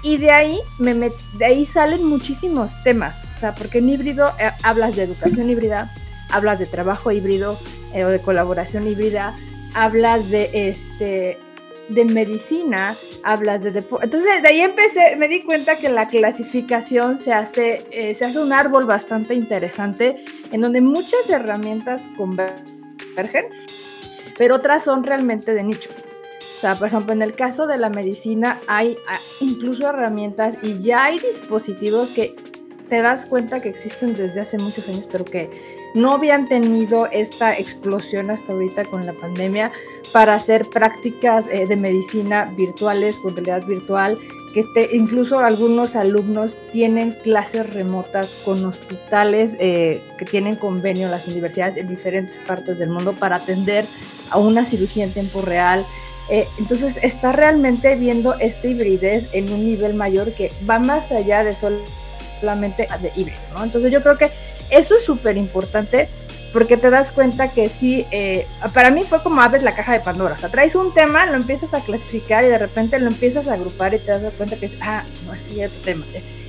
Y de ahí, me de ahí salen muchísimos temas, o sea, porque en híbrido eh, hablas de educación híbrida, hablas de trabajo híbrido o de colaboración híbrida, hablas de este de medicina, hablas de deporte. Entonces, de ahí empecé, me di cuenta que la clasificación se hace, eh, se hace un árbol bastante interesante, en donde muchas herramientas convergen, pero otras son realmente de nicho. O sea, por ejemplo, en el caso de la medicina hay ah, incluso herramientas y ya hay dispositivos que te das cuenta que existen desde hace muchos años, pero que no habían tenido esta explosión hasta ahorita con la pandemia para hacer prácticas eh, de medicina virtuales, con realidad virtual, que incluso algunos alumnos tienen clases remotas con hospitales eh, que tienen convenio las universidades en diferentes partes del mundo para atender a una cirugía en tiempo real. Eh, entonces está realmente viendo esta hibridez en un nivel mayor que va más allá de solamente de híbrido. Entonces yo creo que eso es súper importante porque te das cuenta que sí, eh, para mí fue como abres la caja de Pandora, o sea, traes un tema, lo empiezas a clasificar y de repente lo empiezas a agrupar y te das cuenta que es, ah, no, es ya tema.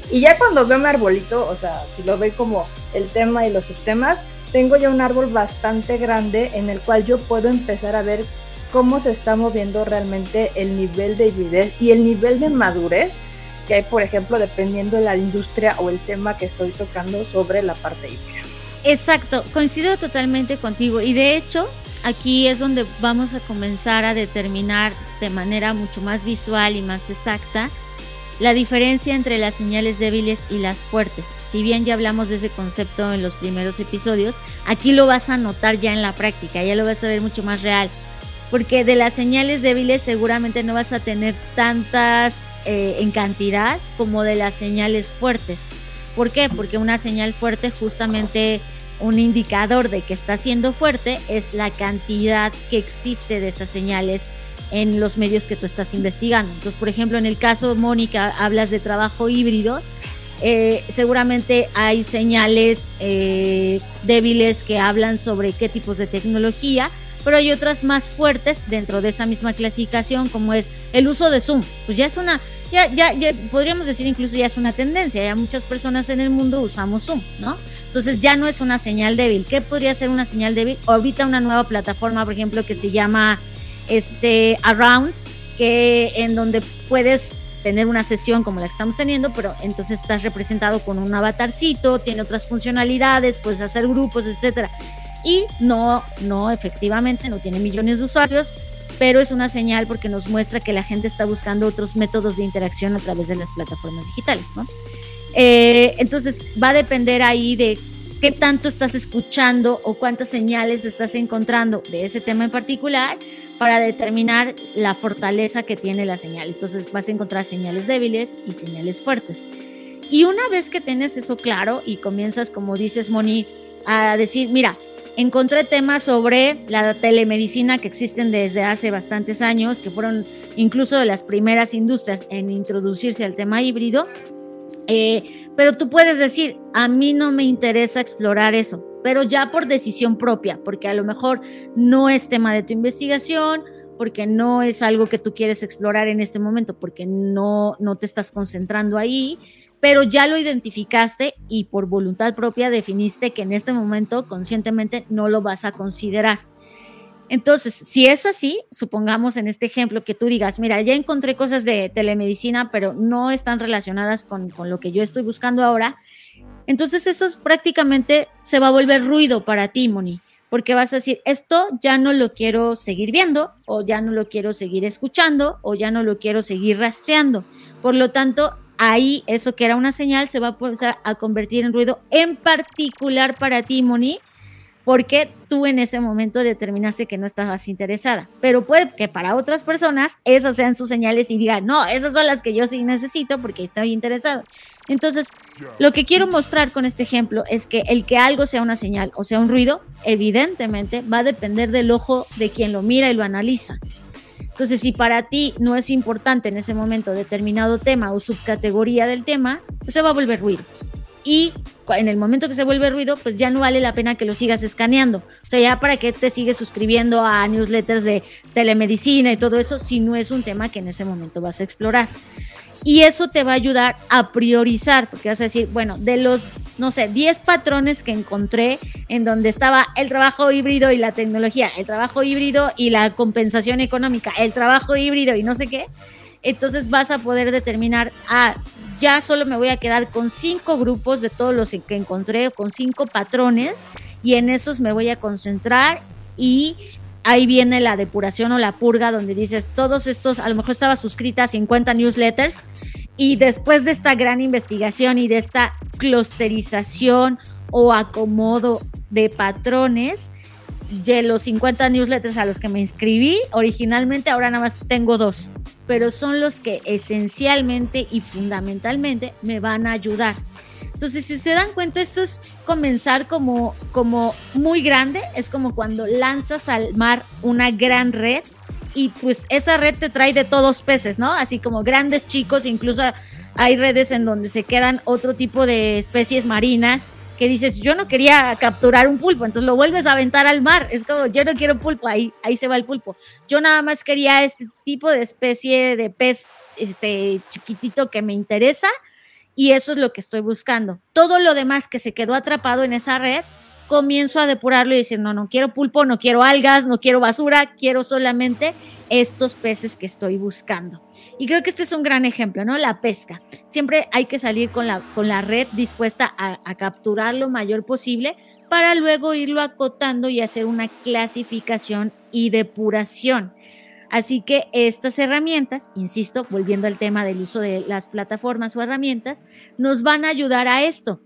Y ya cuando veo mi arbolito, o sea, si lo ve como el tema y los subtemas, tengo ya un árbol bastante grande en el cual yo puedo empezar a ver cómo se está moviendo realmente el nivel de hibridez y el nivel de madurez que hay, por ejemplo, dependiendo de la industria o el tema que estoy tocando sobre la parte híbrida. Exacto, coincido totalmente contigo y de hecho aquí es donde vamos a comenzar a determinar de manera mucho más visual y más exacta la diferencia entre las señales débiles y las fuertes. Si bien ya hablamos de ese concepto en los primeros episodios, aquí lo vas a notar ya en la práctica, ya lo vas a ver mucho más real. Porque de las señales débiles seguramente no vas a tener tantas eh, en cantidad como de las señales fuertes. ¿Por qué? Porque una señal fuerte justamente un indicador de que está siendo fuerte es la cantidad que existe de esas señales en los medios que tú estás investigando. Entonces, por ejemplo, en el caso, Mónica, hablas de trabajo híbrido. Eh, seguramente hay señales eh, débiles que hablan sobre qué tipos de tecnología, pero hay otras más fuertes dentro de esa misma clasificación, como es el uso de Zoom. Pues ya es una, ya, ya, ya podríamos decir incluso ya es una tendencia, ya muchas personas en el mundo usamos Zoom, ¿no? Entonces ya no es una señal débil. ¿Qué podría ser una señal débil? Ahorita una nueva plataforma, por ejemplo, que se llama este Around, que en donde puedes tener una sesión como la que estamos teniendo, pero entonces estás representado con un avatarcito, tiene otras funcionalidades, puedes hacer grupos, etcétera. Y no, no, efectivamente, no tiene millones de usuarios, pero es una señal porque nos muestra que la gente está buscando otros métodos de interacción a través de las plataformas digitales, ¿no? Eh, entonces va a depender ahí de qué tanto estás escuchando o cuántas señales estás encontrando de ese tema en particular para determinar la fortaleza que tiene la señal. Entonces vas a encontrar señales débiles y señales fuertes. Y una vez que tienes eso claro y comienzas, como dices, Moni, a decir, mira, encontré temas sobre la telemedicina que existen desde hace bastantes años, que fueron incluso de las primeras industrias en introducirse al tema híbrido. Eh, pero tú puedes decir, a mí no me interesa explorar eso, pero ya por decisión propia, porque a lo mejor no es tema de tu investigación, porque no es algo que tú quieres explorar en este momento, porque no, no te estás concentrando ahí, pero ya lo identificaste y por voluntad propia definiste que en este momento conscientemente no lo vas a considerar. Entonces, si es así, supongamos en este ejemplo que tú digas, mira, ya encontré cosas de telemedicina, pero no están relacionadas con, con lo que yo estoy buscando ahora, entonces eso prácticamente se va a volver ruido para ti, Moni, porque vas a decir, esto ya no lo quiero seguir viendo, o ya no lo quiero seguir escuchando, o ya no lo quiero seguir rastreando. Por lo tanto, ahí eso que era una señal se va a, a convertir en ruido, en particular para ti, Moni, porque tú en ese momento determinaste que no estabas interesada. Pero puede que para otras personas esas sean sus señales y digan, no, esas son las que yo sí necesito porque estoy interesado. Entonces, lo que quiero mostrar con este ejemplo es que el que algo sea una señal o sea un ruido, evidentemente va a depender del ojo de quien lo mira y lo analiza. Entonces, si para ti no es importante en ese momento determinado tema o subcategoría del tema, pues se va a volver ruido y en el momento que se vuelve ruido, pues ya no vale la pena que lo sigas escaneando. O sea, ya para qué te sigues suscribiendo a newsletters de telemedicina y todo eso si no es un tema que en ese momento vas a explorar. Y eso te va a ayudar a priorizar, porque vas a decir, bueno, de los, no sé, 10 patrones que encontré en donde estaba el trabajo híbrido y la tecnología, el trabajo híbrido y la compensación económica, el trabajo híbrido y no sé qué, entonces vas a poder determinar, ah, ya solo me voy a quedar con cinco grupos de todos los que encontré, con cinco patrones, y en esos me voy a concentrar y ahí viene la depuración o la purga donde dices, todos estos, a lo mejor estaba suscrita a 50 newsletters y después de esta gran investigación y de esta clusterización o acomodo de patrones, de los 50 newsletters a los que me inscribí originalmente, ahora nada más tengo dos, pero son los que esencialmente y fundamentalmente me van a ayudar. Entonces, si se dan cuenta, esto es comenzar como, como muy grande, es como cuando lanzas al mar una gran red y pues esa red te trae de todos peces, ¿no? Así como grandes, chicos, incluso hay redes en donde se quedan otro tipo de especies marinas que dices, yo no quería capturar un pulpo, entonces lo vuelves a aventar al mar. Es como, yo no quiero pulpo, ahí, ahí se va el pulpo. Yo nada más quería este tipo de especie de pez este, chiquitito que me interesa y eso es lo que estoy buscando. Todo lo demás que se quedó atrapado en esa red, comienzo a depurarlo y decir, no, no quiero pulpo, no quiero algas, no quiero basura, quiero solamente estos peces que estoy buscando. Y creo que este es un gran ejemplo, ¿no? La pesca. Siempre hay que salir con la, con la red dispuesta a, a capturar lo mayor posible para luego irlo acotando y hacer una clasificación y depuración. Así que estas herramientas, insisto, volviendo al tema del uso de las plataformas o herramientas, nos van a ayudar a esto.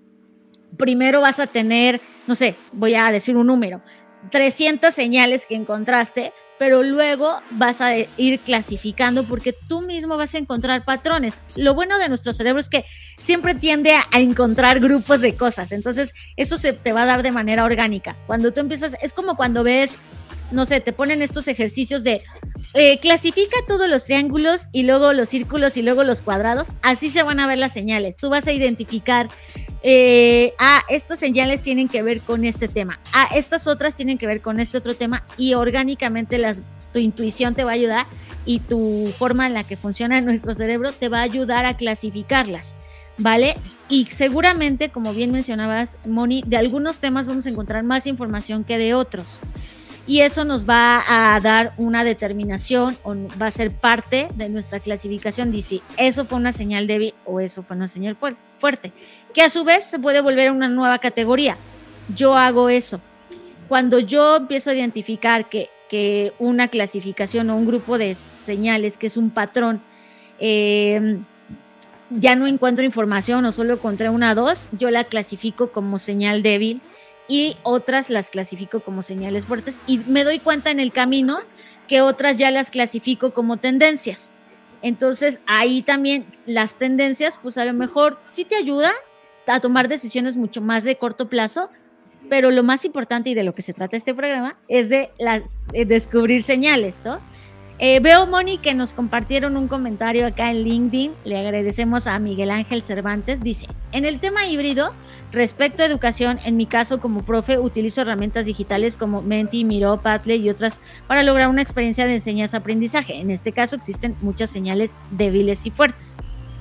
Primero vas a tener, no sé, voy a decir un número, 300 señales que encontraste, pero luego vas a ir clasificando porque tú mismo vas a encontrar patrones. Lo bueno de nuestro cerebro es que siempre tiende a, encontrar grupos de cosas, entonces eso se te va a dar de manera orgánica. Cuando tú empiezas, es como cuando ves, no sé, te ponen estos ejercicios de eh, clasifica todos los triángulos y luego los círculos y luego los cuadrados, así se van a ver las señales. Tú vas a identificar eh, ah, estas señales tienen que ver con este tema, ah, estas otras tienen que ver con este otro tema y orgánicamente las, tu intuición te va a ayudar y tu forma en la que funciona nuestro cerebro te va a ayudar a clasificarlas, ¿vale? Y seguramente, como bien mencionabas, Moni, de algunos temas vamos a encontrar más información que de otros. Y eso nos va a dar una determinación o va a ser parte de nuestra clasificación. Dice, eso fue una señal débil o eso fue una señal fuerte, que a su vez se puede volver una nueva categoría. Yo hago eso. Cuando yo empiezo a identificar que, que una clasificación o un grupo de señales, que es un patrón, eh, ya no encuentro información o solo encontré una dos, yo la clasifico como señal débil y otras las clasifico como señales fuertes y me doy cuenta en el camino que otras ya las clasifico como tendencias. Entonces ahí también las tendencias pues a lo mejor sí te ayudan a tomar decisiones mucho más de corto plazo, pero lo más importante y de lo que se trata este programa es de las de descubrir señales, ¿no? Eh, veo, Moni, que nos compartieron un comentario acá en LinkedIn. Le agradecemos a Miguel Ángel Cervantes. Dice, en el tema híbrido, respecto a educación, en mi caso como profe, utilizo herramientas digitales como Menti, Miro, Padlet y otras para lograr una experiencia de enseñanza-aprendizaje. En este caso existen muchas señales débiles y fuertes.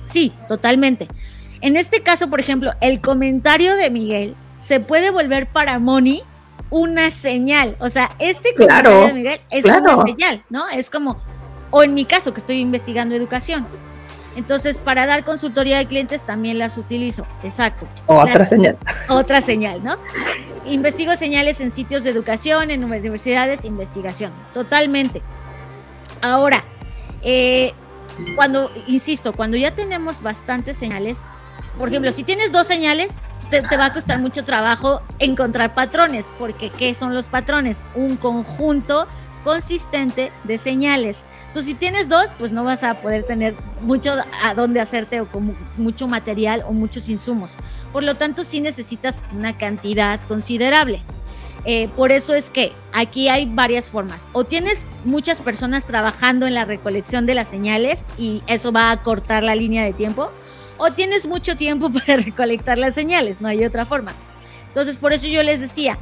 Sí, totalmente. En este caso, por ejemplo, el comentario de Miguel se puede volver para Moni una señal. O sea, este comentario de Miguel es una señal, ¿no? Es como, o en mi caso, que estoy investigando educación. Entonces, para dar consultoría de clientes también las utilizo. Exacto. Otra señal. Otra señal, ¿no? Investigo señales en sitios de educación, en universidades, investigación. Totalmente. Ahora, eh, cuando, insisto, cuando ya tenemos bastantes señales, por ejemplo, si tienes dos señales, te, va a costar mucho trabajo encontrar patrones, porque ¿qué son los patrones? Un conjunto consistente de señales. Entonces, si tienes dos, pues no vas a poder tener mucho a dónde hacerte o con mucho material o muchos insumos. Por lo tanto, sí necesitas una cantidad considerable. Eh, por eso es que aquí hay varias formas. O tienes muchas personas trabajando en la recolección de las señales y eso va a cortar la línea de tiempo o tienes mucho tiempo para recolectar las señales, no hay otra forma. Entonces, por eso yo les decía,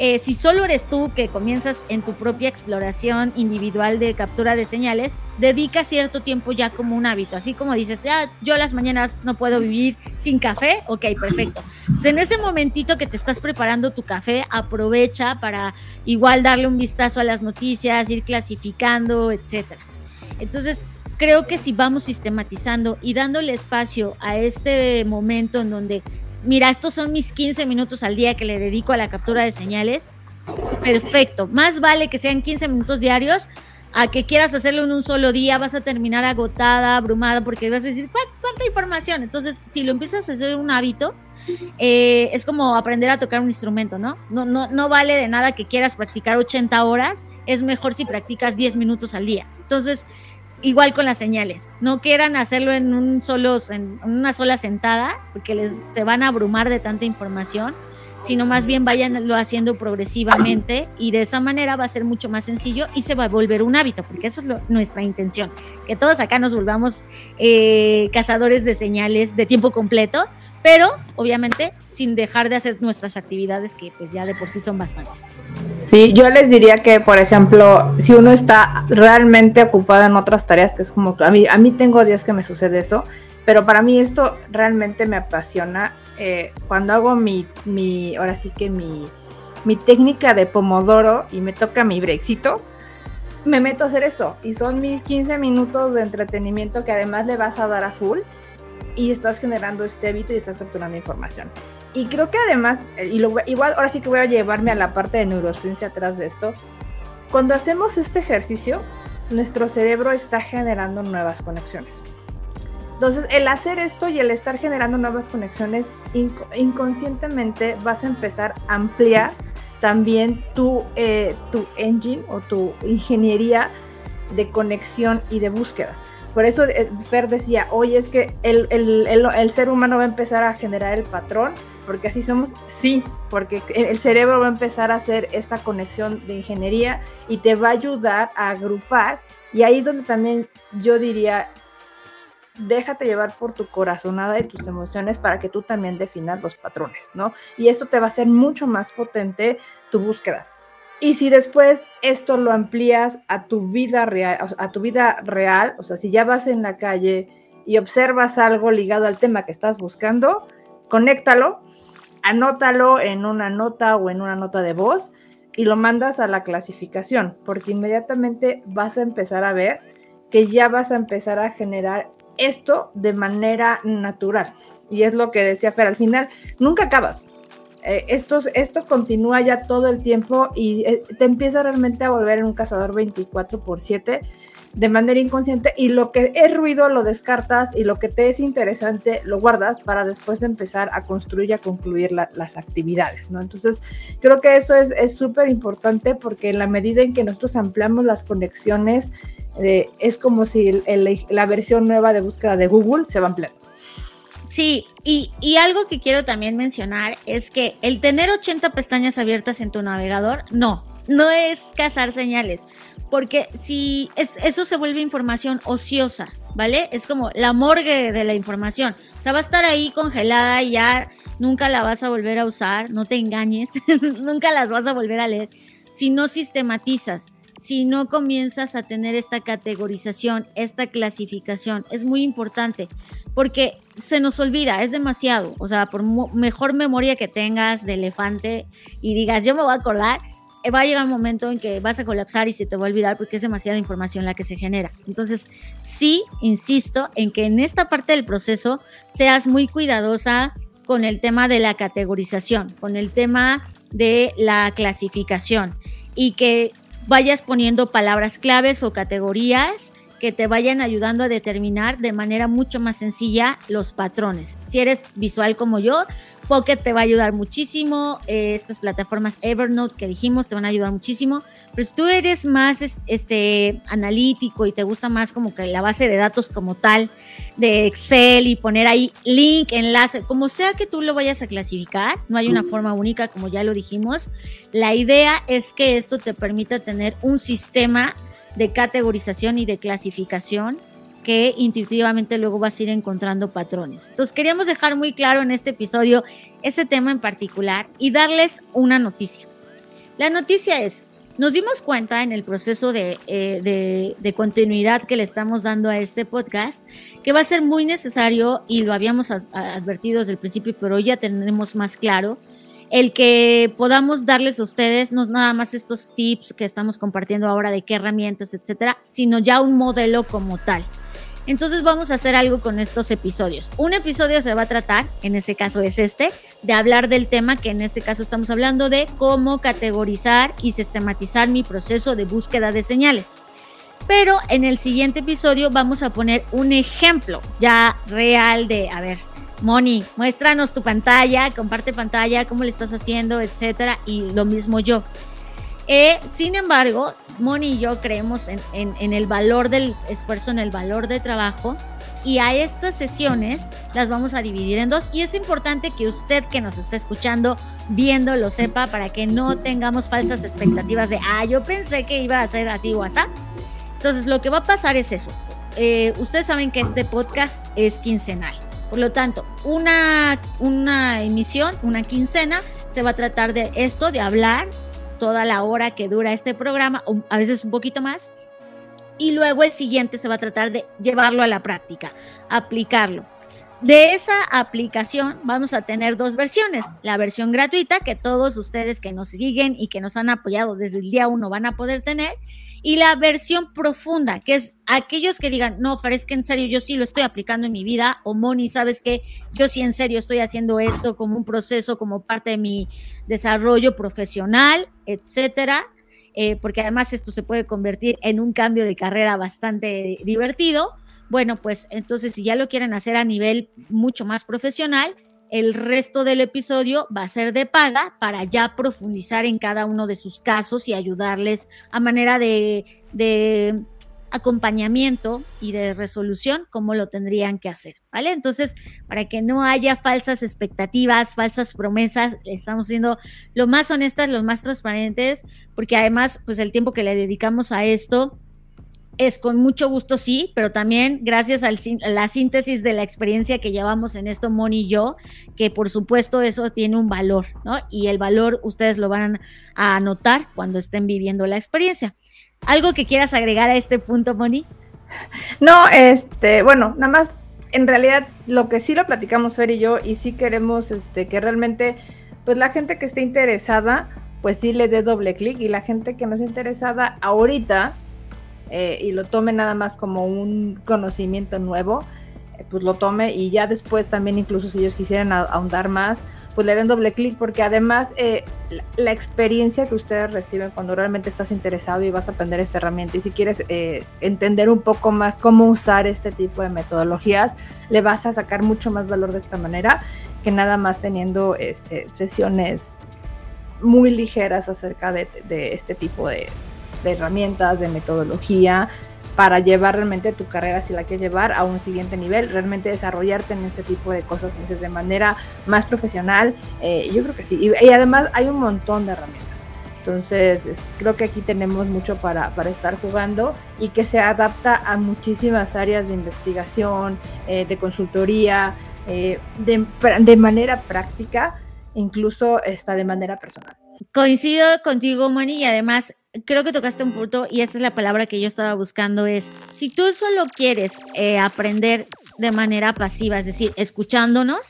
eh, si solo eres tú que comienzas en tu propia exploración individual de captura de señales, dedica cierto tiempo ya como un hábito. Así como dices, ya yo las mañanas no puedo vivir sin café, ok, perfecto. Pues en ese momentito que te estás preparando tu café, aprovecha para igual darle un vistazo a las noticias, ir clasificando, etcétera. Entonces, creo que si vamos sistematizando y dándole espacio a este momento en donde, mira, estos son mis 15 minutos al día que le dedico a la captura de señales, perfecto. Más vale que sean 15 minutos diarios a que quieras hacerlo en un solo día, vas a terminar agotada, abrumada, porque vas a decir, ¿cuánta, información? Entonces, si lo empiezas a hacer un hábito, eh, es como aprender a tocar un instrumento, ¿no? No, no, no vale de nada que quieras practicar 80 horas, es mejor si practicas 10 minutos al día. Entonces, igual con las señales. No quieran hacerlo en un solo, en una sola sentada, porque les se van a abrumar de tanta información, sino más bien vayanlo haciendo progresivamente y de esa manera va a ser mucho más sencillo y se va a volver un hábito, porque eso es nuestra intención, que todos acá nos volvamos eh, cazadores de señales de tiempo completo, pero obviamente sin dejar de hacer nuestras actividades que pues ya de por sí son bastantes. Sí, yo les diría que, por ejemplo, si uno está realmente ocupado en otras tareas, que es como a mí, a mí tengo días que me sucede eso, pero para mí esto realmente me apasiona. Eh, cuando hago mi, mi, ahora sí que mi, mi técnica de pomodoro y me toca mi brexito, me meto a hacer eso. Y son mis 15 minutos de entretenimiento que además le vas a dar a full y estás generando este hábito y estás capturando información. Y creo que además, eh, y lo, igual ahora sí que voy a llevarme a la parte de neurociencia atrás de esto, cuando hacemos este ejercicio, nuestro cerebro está generando nuevas conexiones. Entonces, el hacer esto y el estar generando nuevas conexiones, inconscientemente vas a empezar a ampliar también tu, eh, tu engine o tu ingeniería de conexión y de búsqueda. Por eso eh, Fer decía, oye, es que el, el, el, ser humano va a empezar a generar el patrón porque así somos, sí, porque el cerebro va a empezar a hacer esta conexión de ingeniería y te va a ayudar a agrupar. Y ahí es donde también yo diría, déjate llevar por tu corazonada y tus emociones para que tú también definas los patrones, ¿no? Y esto te va a hacer mucho más potente tu búsqueda. Y si después esto lo amplías a tu vida real, a tu vida real, o sea, si ya vas en la calle y observas algo ligado al tema que estás buscando, conéctalo, anótalo en una nota o en una nota de voz y lo mandas a la clasificación, porque inmediatamente vas a empezar a ver que ya vas a empezar a generar esto de manera natural. Y es lo que decía Fer, al final nunca acabas. Eh, esto, esto continúa ya todo el tiempo y eh, te empieza realmente a volver en un cazador 24 por 7 de manera inconsciente y lo que es ruido lo descartas y lo que te es interesante lo guardas para después empezar a construir y a concluir las actividades, ¿no? Entonces, creo que eso es súper importante porque en la medida en que nosotros ampliamos las conexiones, es como si la versión nueva de búsqueda de Google se va ampliando. Sí, y, y, algo que quiero también mencionar es que el tener 80 pestañas abiertas en tu navegador, no, no es cazar señales porque si eso se vuelve información ociosa, ¿vale? Es como la morgue de la información. O sea, va a estar ahí congelada y ya nunca la vas a volver a usar, no te engañes, nunca las vas a volver a leer si no sistematizas, si no comienzas a tener esta categorización, esta clasificación. Es muy importante porque se nos olvida, es demasiado. O sea, por mejor memoria que tengas de elefante y digas, yo me voy a acordar, eh, va a llegar un momento en que vas a colapsar y se te va a olvidar porque es demasiada información la que se genera. Entonces, sí, insisto en que en esta parte del proceso seas muy cuidadosa con el tema de la categorización, con el tema de la clasificación y que vayas poniendo palabras claves o categorías que te vayan ayudando a determinar de manera mucho más sencilla los patrones. Si eres visual como yo, Pocket te va a ayudar muchísimo, eh, estas plataformas Evernote que dijimos te van a ayudar muchísimo, pero si tú eres más este, analítico y te gusta más como que la base de datos como tal de Excel y poner ahí link, enlace, como sea que tú lo vayas a clasificar, no hay una forma única como ya lo dijimos, la idea es que esto te permita tener un sistema de categorización y de clasificación que intuitivamente luego vas a ir encontrando patrones. Entonces queríamos dejar muy claro en este episodio ese tema en particular y darles una noticia. La noticia es, nos dimos cuenta en el proceso de, eh, de, continuidad que le estamos dando a este podcast que va a ser muy necesario y lo habíamos advertido desde el principio, pero ya tenemos más claro el que podamos darles a ustedes no nada más estos tips que estamos compartiendo ahora de qué herramientas, etcétera, sino ya un modelo como tal. Entonces vamos a hacer algo con estos episodios. Un episodio se va a tratar, en este caso es este, de hablar del tema que en este caso estamos hablando de cómo categorizar y sistematizar mi proceso de búsqueda de señales. Pero en el siguiente episodio vamos a poner un ejemplo ya real de, a ver, Moni, muéstranos tu pantalla, comparte pantalla, cómo le estás haciendo, etcétera, y lo mismo yo. Eh, sin embargo, Moni y yo creemos en, el valor del esfuerzo, en el valor de trabajo, y a estas sesiones las vamos a dividir en dos. Y es importante que usted que nos está escuchando, viendo, lo sepa para que no tengamos falsas expectativas de, ah, yo pensé que iba a ser así o así. Entonces, lo que va a pasar es eso. Eh, ustedes saben que este podcast es quincenal. Por lo tanto, una, una emisión, una quincena, se va a tratar de esto, de hablar toda la hora que dura este programa, o a veces un poquito más. Y luego el siguiente se va a tratar de llevarlo a la práctica, aplicarlo. De esa aplicación vamos a tener dos versiones. La versión gratuita que todos ustedes que nos siguen y que nos han apoyado desde el día uno van a poder tener y la versión profunda, que es aquellos que digan, no, Fer, es que en serio yo sí lo estoy aplicando en mi vida, o Moni, sabes que yo sí en serio estoy haciendo esto como un proceso, como parte de mi desarrollo profesional, etcétera. Eh, porque además esto se puede convertir en un cambio de carrera bastante divertido. Bueno, pues entonces si ya lo quieren hacer a nivel mucho más profesional, el resto del episodio va a ser de paga para ya profundizar en cada uno de sus casos y ayudarles a manera de, acompañamiento y de resolución como lo tendrían que hacer, ¿vale? Entonces, para que no haya falsas expectativas, falsas promesas, estamos siendo lo más honestas, lo más transparentes, porque además, pues el tiempo que le dedicamos a esto, es con mucho gusto, sí, pero también gracias a la síntesis de la experiencia que llevamos en esto, Moni y yo, que por supuesto eso tiene un valor, ¿no? Y el valor ustedes lo van a notar cuando estén viviendo la experiencia. ¿Algo que quieras agregar a este punto, Moni? No, este, bueno, nada más, en realidad lo que sí lo platicamos Fer y yo, y sí queremos este, que realmente, pues la gente que esté interesada, pues sí le dé doble clic y la gente que no es interesada ahorita eh, y lo tome nada más como un conocimiento nuevo, eh, pues lo tome y ya después también incluso si ellos quisieran ahondar más, pues le den doble clic porque además eh, la, experiencia que ustedes reciben cuando realmente estás interesado y vas a aprender esta herramienta y si quieres entender un poco más cómo usar este tipo de metodologías, le vas a sacar mucho más valor de esta manera que nada más teniendo este, sesiones muy ligeras acerca de, este tipo de, de herramientas, de metodología para llevar realmente tu carrera, si la quieres llevar a un siguiente nivel, realmente desarrollarte en este tipo de cosas entonces, de manera más profesional. Eh, yo creo que sí. Y, además hay un montón de herramientas. Entonces, creo que aquí tenemos mucho para, para, estar jugando y que se adapta a muchísimas áreas de investigación, eh, de consultoría, eh, de, de manera práctica, incluso está de manera personal. Coincido contigo, Moni, y además creo que tocaste un punto y esa es la palabra que yo estaba buscando, es si tú solo quieres eh, aprender de manera pasiva, es decir, escuchándonos,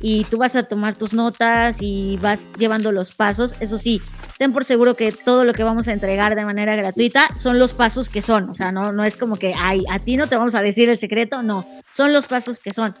y tú vas a tomar tus notas y vas llevando los pasos. Eso sí, ten por seguro que todo lo que vamos a entregar de manera gratuita son los pasos que son. O sea, no, no es como que, ay, a ti no te vamos a decir el secreto, no, son los pasos que son.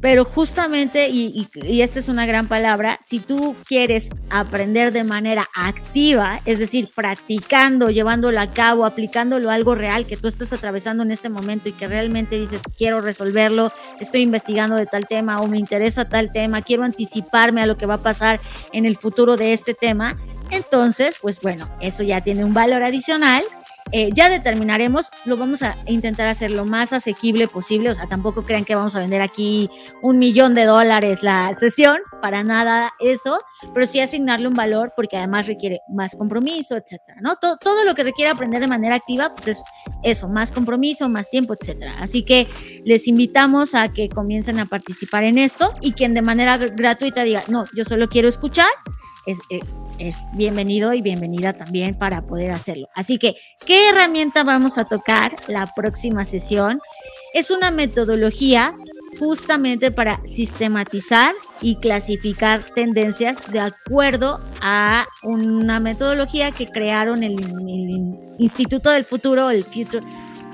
Pero justamente, y, esta es una gran palabra, si tú quieres aprender de manera activa, es decir, practicando, llevándolo a cabo, aplicándolo a algo real que tú estás atravesando en este momento y que realmente dices, quiero resolverlo, estoy investigando de tal tema o me interesa tal tema, quiero anticiparme a lo que va a pasar en el futuro de este tema, entonces, pues bueno, eso ya tiene un valor adicional eh, ya determinaremos, lo vamos a intentar hacer lo más asequible posible, o sea, tampoco crean que vamos a vender aquí un millón de dólares la sesión, para nada eso, pero sí asignarle un valor porque además requiere más compromiso, etcétera, ¿no? Todo, todo lo que requiere aprender de manera activa, pues es eso, más compromiso, más tiempo, etcétera. Así que les invitamos a que comiencen a participar en esto y quien de manera gratuita diga, no, yo solo quiero escuchar, es, eh, es bienvenido y bienvenida también para poder hacerlo. Así que, ¿qué herramienta vamos a tocar la próxima sesión? Es una metodología justamente para sistematizar y clasificar tendencias de acuerdo a una metodología que crearon el, el Instituto del Futuro, el Future,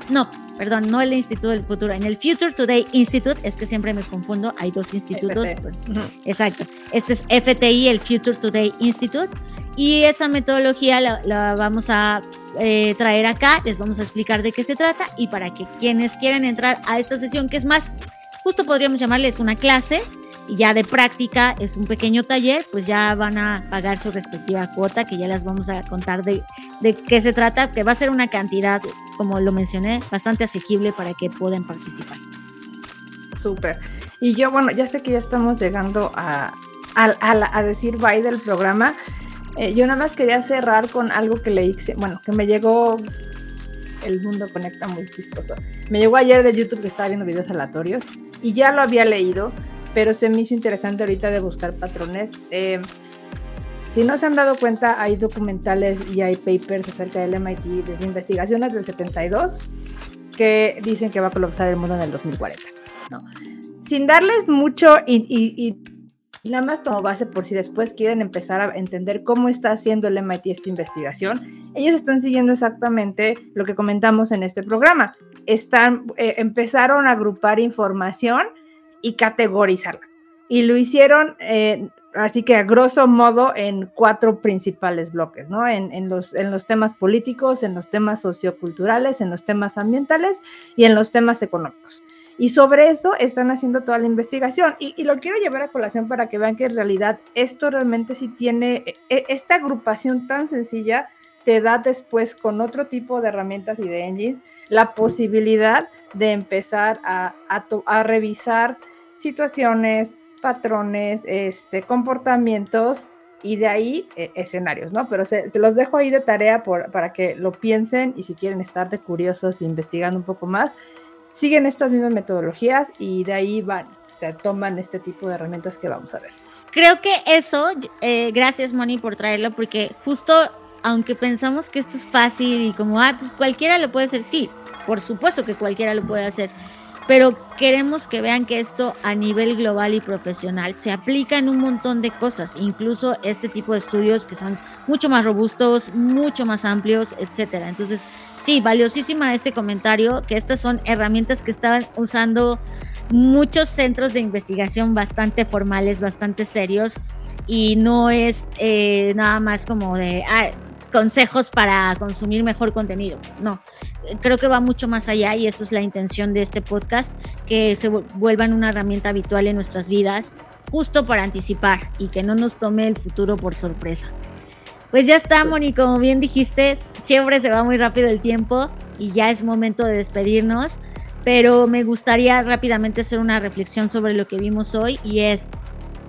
no, perdón, no el Instituto del Futuro, en el Future Today Institute, es que siempre me confundo, hay dos institutos. Exacto. Este es FTI, el Future Today Institute, y esa metodología la, vamos a eh, traer acá, les vamos a explicar de qué se trata. Y para que quienes quieran entrar a esta sesión, que es más, justo podríamos llamarles una clase, y ya de práctica es un pequeño taller, pues ya van a pagar su respectiva cuota, que ya les vamos a contar de, de qué se trata, que va a ser una cantidad, como lo mencioné, bastante asequible para que puedan participar. Súper. Y yo, bueno, ya sé que ya estamos llegando a, a, decir bye del programa. Eh, yo nada más quería cerrar con algo que le hice, bueno, que me llegó el mundo conecta muy chistoso. Me llegó ayer de YouTube que estaba viendo videos aleatorios y ya lo había leído, pero se me hizo interesante ahorita de buscar patrones. Eh, si no se han dado cuenta, hay documentales y hay papers acerca del MIT desde investigaciones del 72 que dicen que va a colapsar el mundo en el 2040. Sin darles mucho y, y, nada más como base por si después quieren empezar a entender cómo está haciendo el MIT esta investigación, ellos están siguiendo exactamente lo que comentamos en este programa. Están, eh, empezaron a agrupar información y categorizarla. Y lo hicieron eh, así que a grosso modo en cuatro principales bloques, ¿no? En, los, en los temas políticos, en los temas socioculturales, en los temas ambientales y en los temas económicos. Y sobre eso están haciendo toda la investigación. Y, lo quiero llevar a colación para que vean que en realidad esto realmente sí tiene, e, e, esta agrupación tan sencilla te da después con otro tipo de herramientas y de engines la posibilidad de empezar a, a, a revisar situaciones, patrones, este, comportamientos y de ahí eh, escenarios, ¿no? Pero se, los dejo ahí de tarea por, para que lo piensen y si quieren estar de curiosos e investigando un poco más, siguen estas mismas metodologías y de ahí van, se toman este tipo de herramientas que vamos a ver. Creo que eso, eh, gracias Moni por traerlo, porque justo aunque pensamos que esto es fácil y como, ah, pues cualquiera lo puede hacer, sí, por supuesto que cualquiera lo puede hacer pero queremos que vean que esto a nivel global y profesional se aplica en un montón de cosas, incluso este tipo de estudios que son mucho más robustos, mucho más amplios, etcétera. Entonces, sí, valiosísima este comentario, que estas son herramientas que estaban usando muchos centros de investigación bastante formales, bastante serios, y no es eh, nada más como de, ah, consejos para consumir mejor contenido. No, creo que va mucho más allá y eso es la intención de este podcast, que se vuelvan una herramienta habitual en nuestras vidas, justo para anticipar y que no nos tome el futuro por sorpresa. Pues ya está, Moni, como bien dijiste, siempre se va muy rápido el tiempo y ya es momento de despedirnos, pero me gustaría rápidamente hacer una reflexión sobre lo que vimos hoy y es,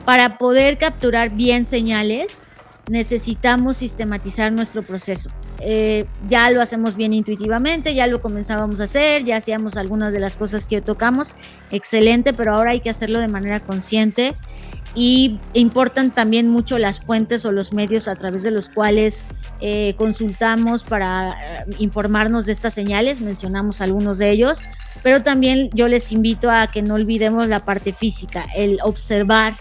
para poder capturar bien señales, necesitamos sistematizar nuestro proceso. Eh, ya lo hacemos bien intuitivamente, ya lo comenzábamos a hacer, ya hacíamos algunas de las cosas que tocamos, excelente, pero ahora hay que hacerlo de manera consciente. Y importan también mucho las fuentes o los medios a través de los cuales eh, consultamos para eh, informarnos de estas señales, mencionamos algunos de ellos, pero también yo les invito a que no olvidemos la parte física, el observar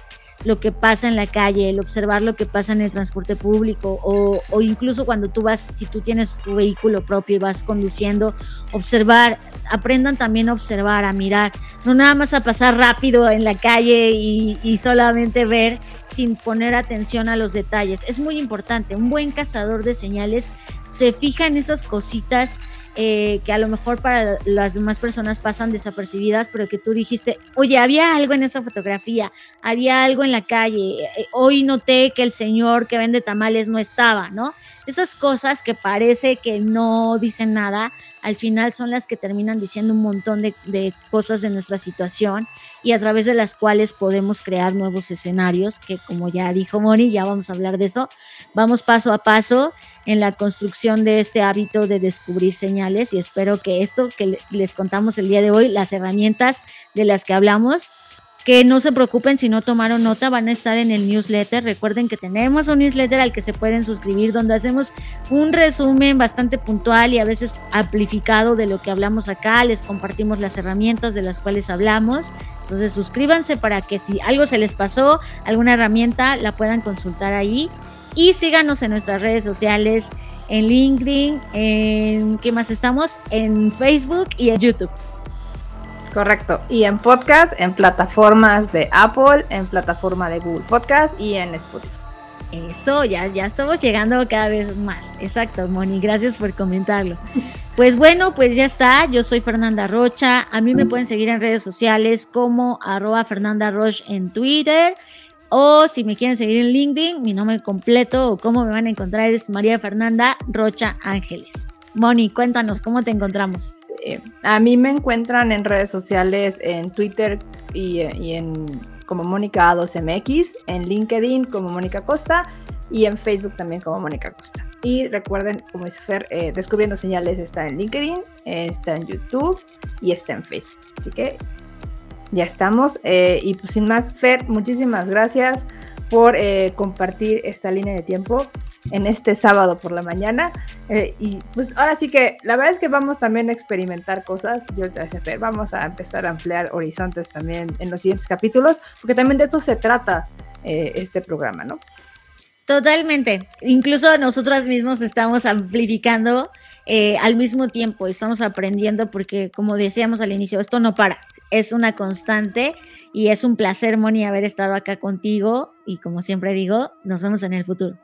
lo que pasa en la calle, el observar lo que pasa en el transporte público o, incluso cuando tú vas, si tú tienes tu vehículo propio y vas conduciendo, observar, aprendan también a observar, a mirar, no nada más a pasar rápido en la calle y solamente ver sin poner atención a los detalles. Es muy importante, un buen cazador de señales se fija en esas cositas eh, que a lo mejor para las demás personas pasan desapercibidas, pero que tú dijiste, oye, había algo en esa fotografía, había algo en la calle, eh, hoy noté que el señor que vende tamales no estaba, ¿no? Esas cosas que parece que no dicen nada, al final son las que terminan diciendo un montón de, de cosas de nuestra situación y a través de las cuales podemos crear nuevos escenarios, que como ya dijo Moni, ya vamos a hablar de eso, vamos paso a paso en la construcción de este hábito de descubrir señales y espero que esto que les contamos el día de hoy, las herramientas de las que hablamos, que no se preocupen si no tomaron nota, van a estar en el newsletter. Recuerden que tenemos un newsletter al que se pueden suscribir donde hacemos un resumen bastante puntual y a veces amplificado de lo que hablamos acá. Les compartimos las herramientas de las cuales hablamos. Entonces suscríbanse para que si algo se les pasó, alguna herramienta, la puedan consultar ahí. Y síganos en nuestras redes sociales, en LinkedIn, en ¿qué más estamos? En Facebook y en YouTube. Correcto. Y en podcast, en plataformas de Apple, en plataforma de Google Podcast y en Spotify. Eso, ya, ya estamos llegando cada vez más. Exacto, Moni, gracias por comentarlo. Pues bueno, pues ya está. Yo soy Fernanda Rocha. A mí me pueden seguir en redes sociales como arroba Fernanda Roche en Twitter. O si me quieren seguir en LinkedIn, mi nombre completo o cómo me van a encontrar es María Fernanda Rocha Ángeles. Moni, cuéntanos, ¿cómo te encontramos? a mí me encuentran en redes sociales, en Twitter y, en como Mónica 2MX, en LinkedIn como Mónica Costa y en Facebook también como Mónica Costa. Y recuerden, como dice Fer, eh, Descubriendo Señales está en LinkedIn, está en YouTube y está en Facebook. Así que ya estamos. Eh, y pues sin más, Fer, muchísimas gracias por eh, compartir esta línea de tiempo en este sábado por la mañana. Eh, y pues ahora sí que la verdad es que vamos también a experimentar cosas. Yo Fer, vamos a empezar a ampliar horizontes también en los siguientes capítulos, porque también de esto se trata este programa, ¿no? Totalmente. Incluso nosotras mismos estamos amplificando eh, al mismo tiempo, estamos aprendiendo porque, como decíamos al inicio, esto no para, es una constante y es un placer, Moni, haber estado acá contigo y como siempre digo, nos vemos en el futuro.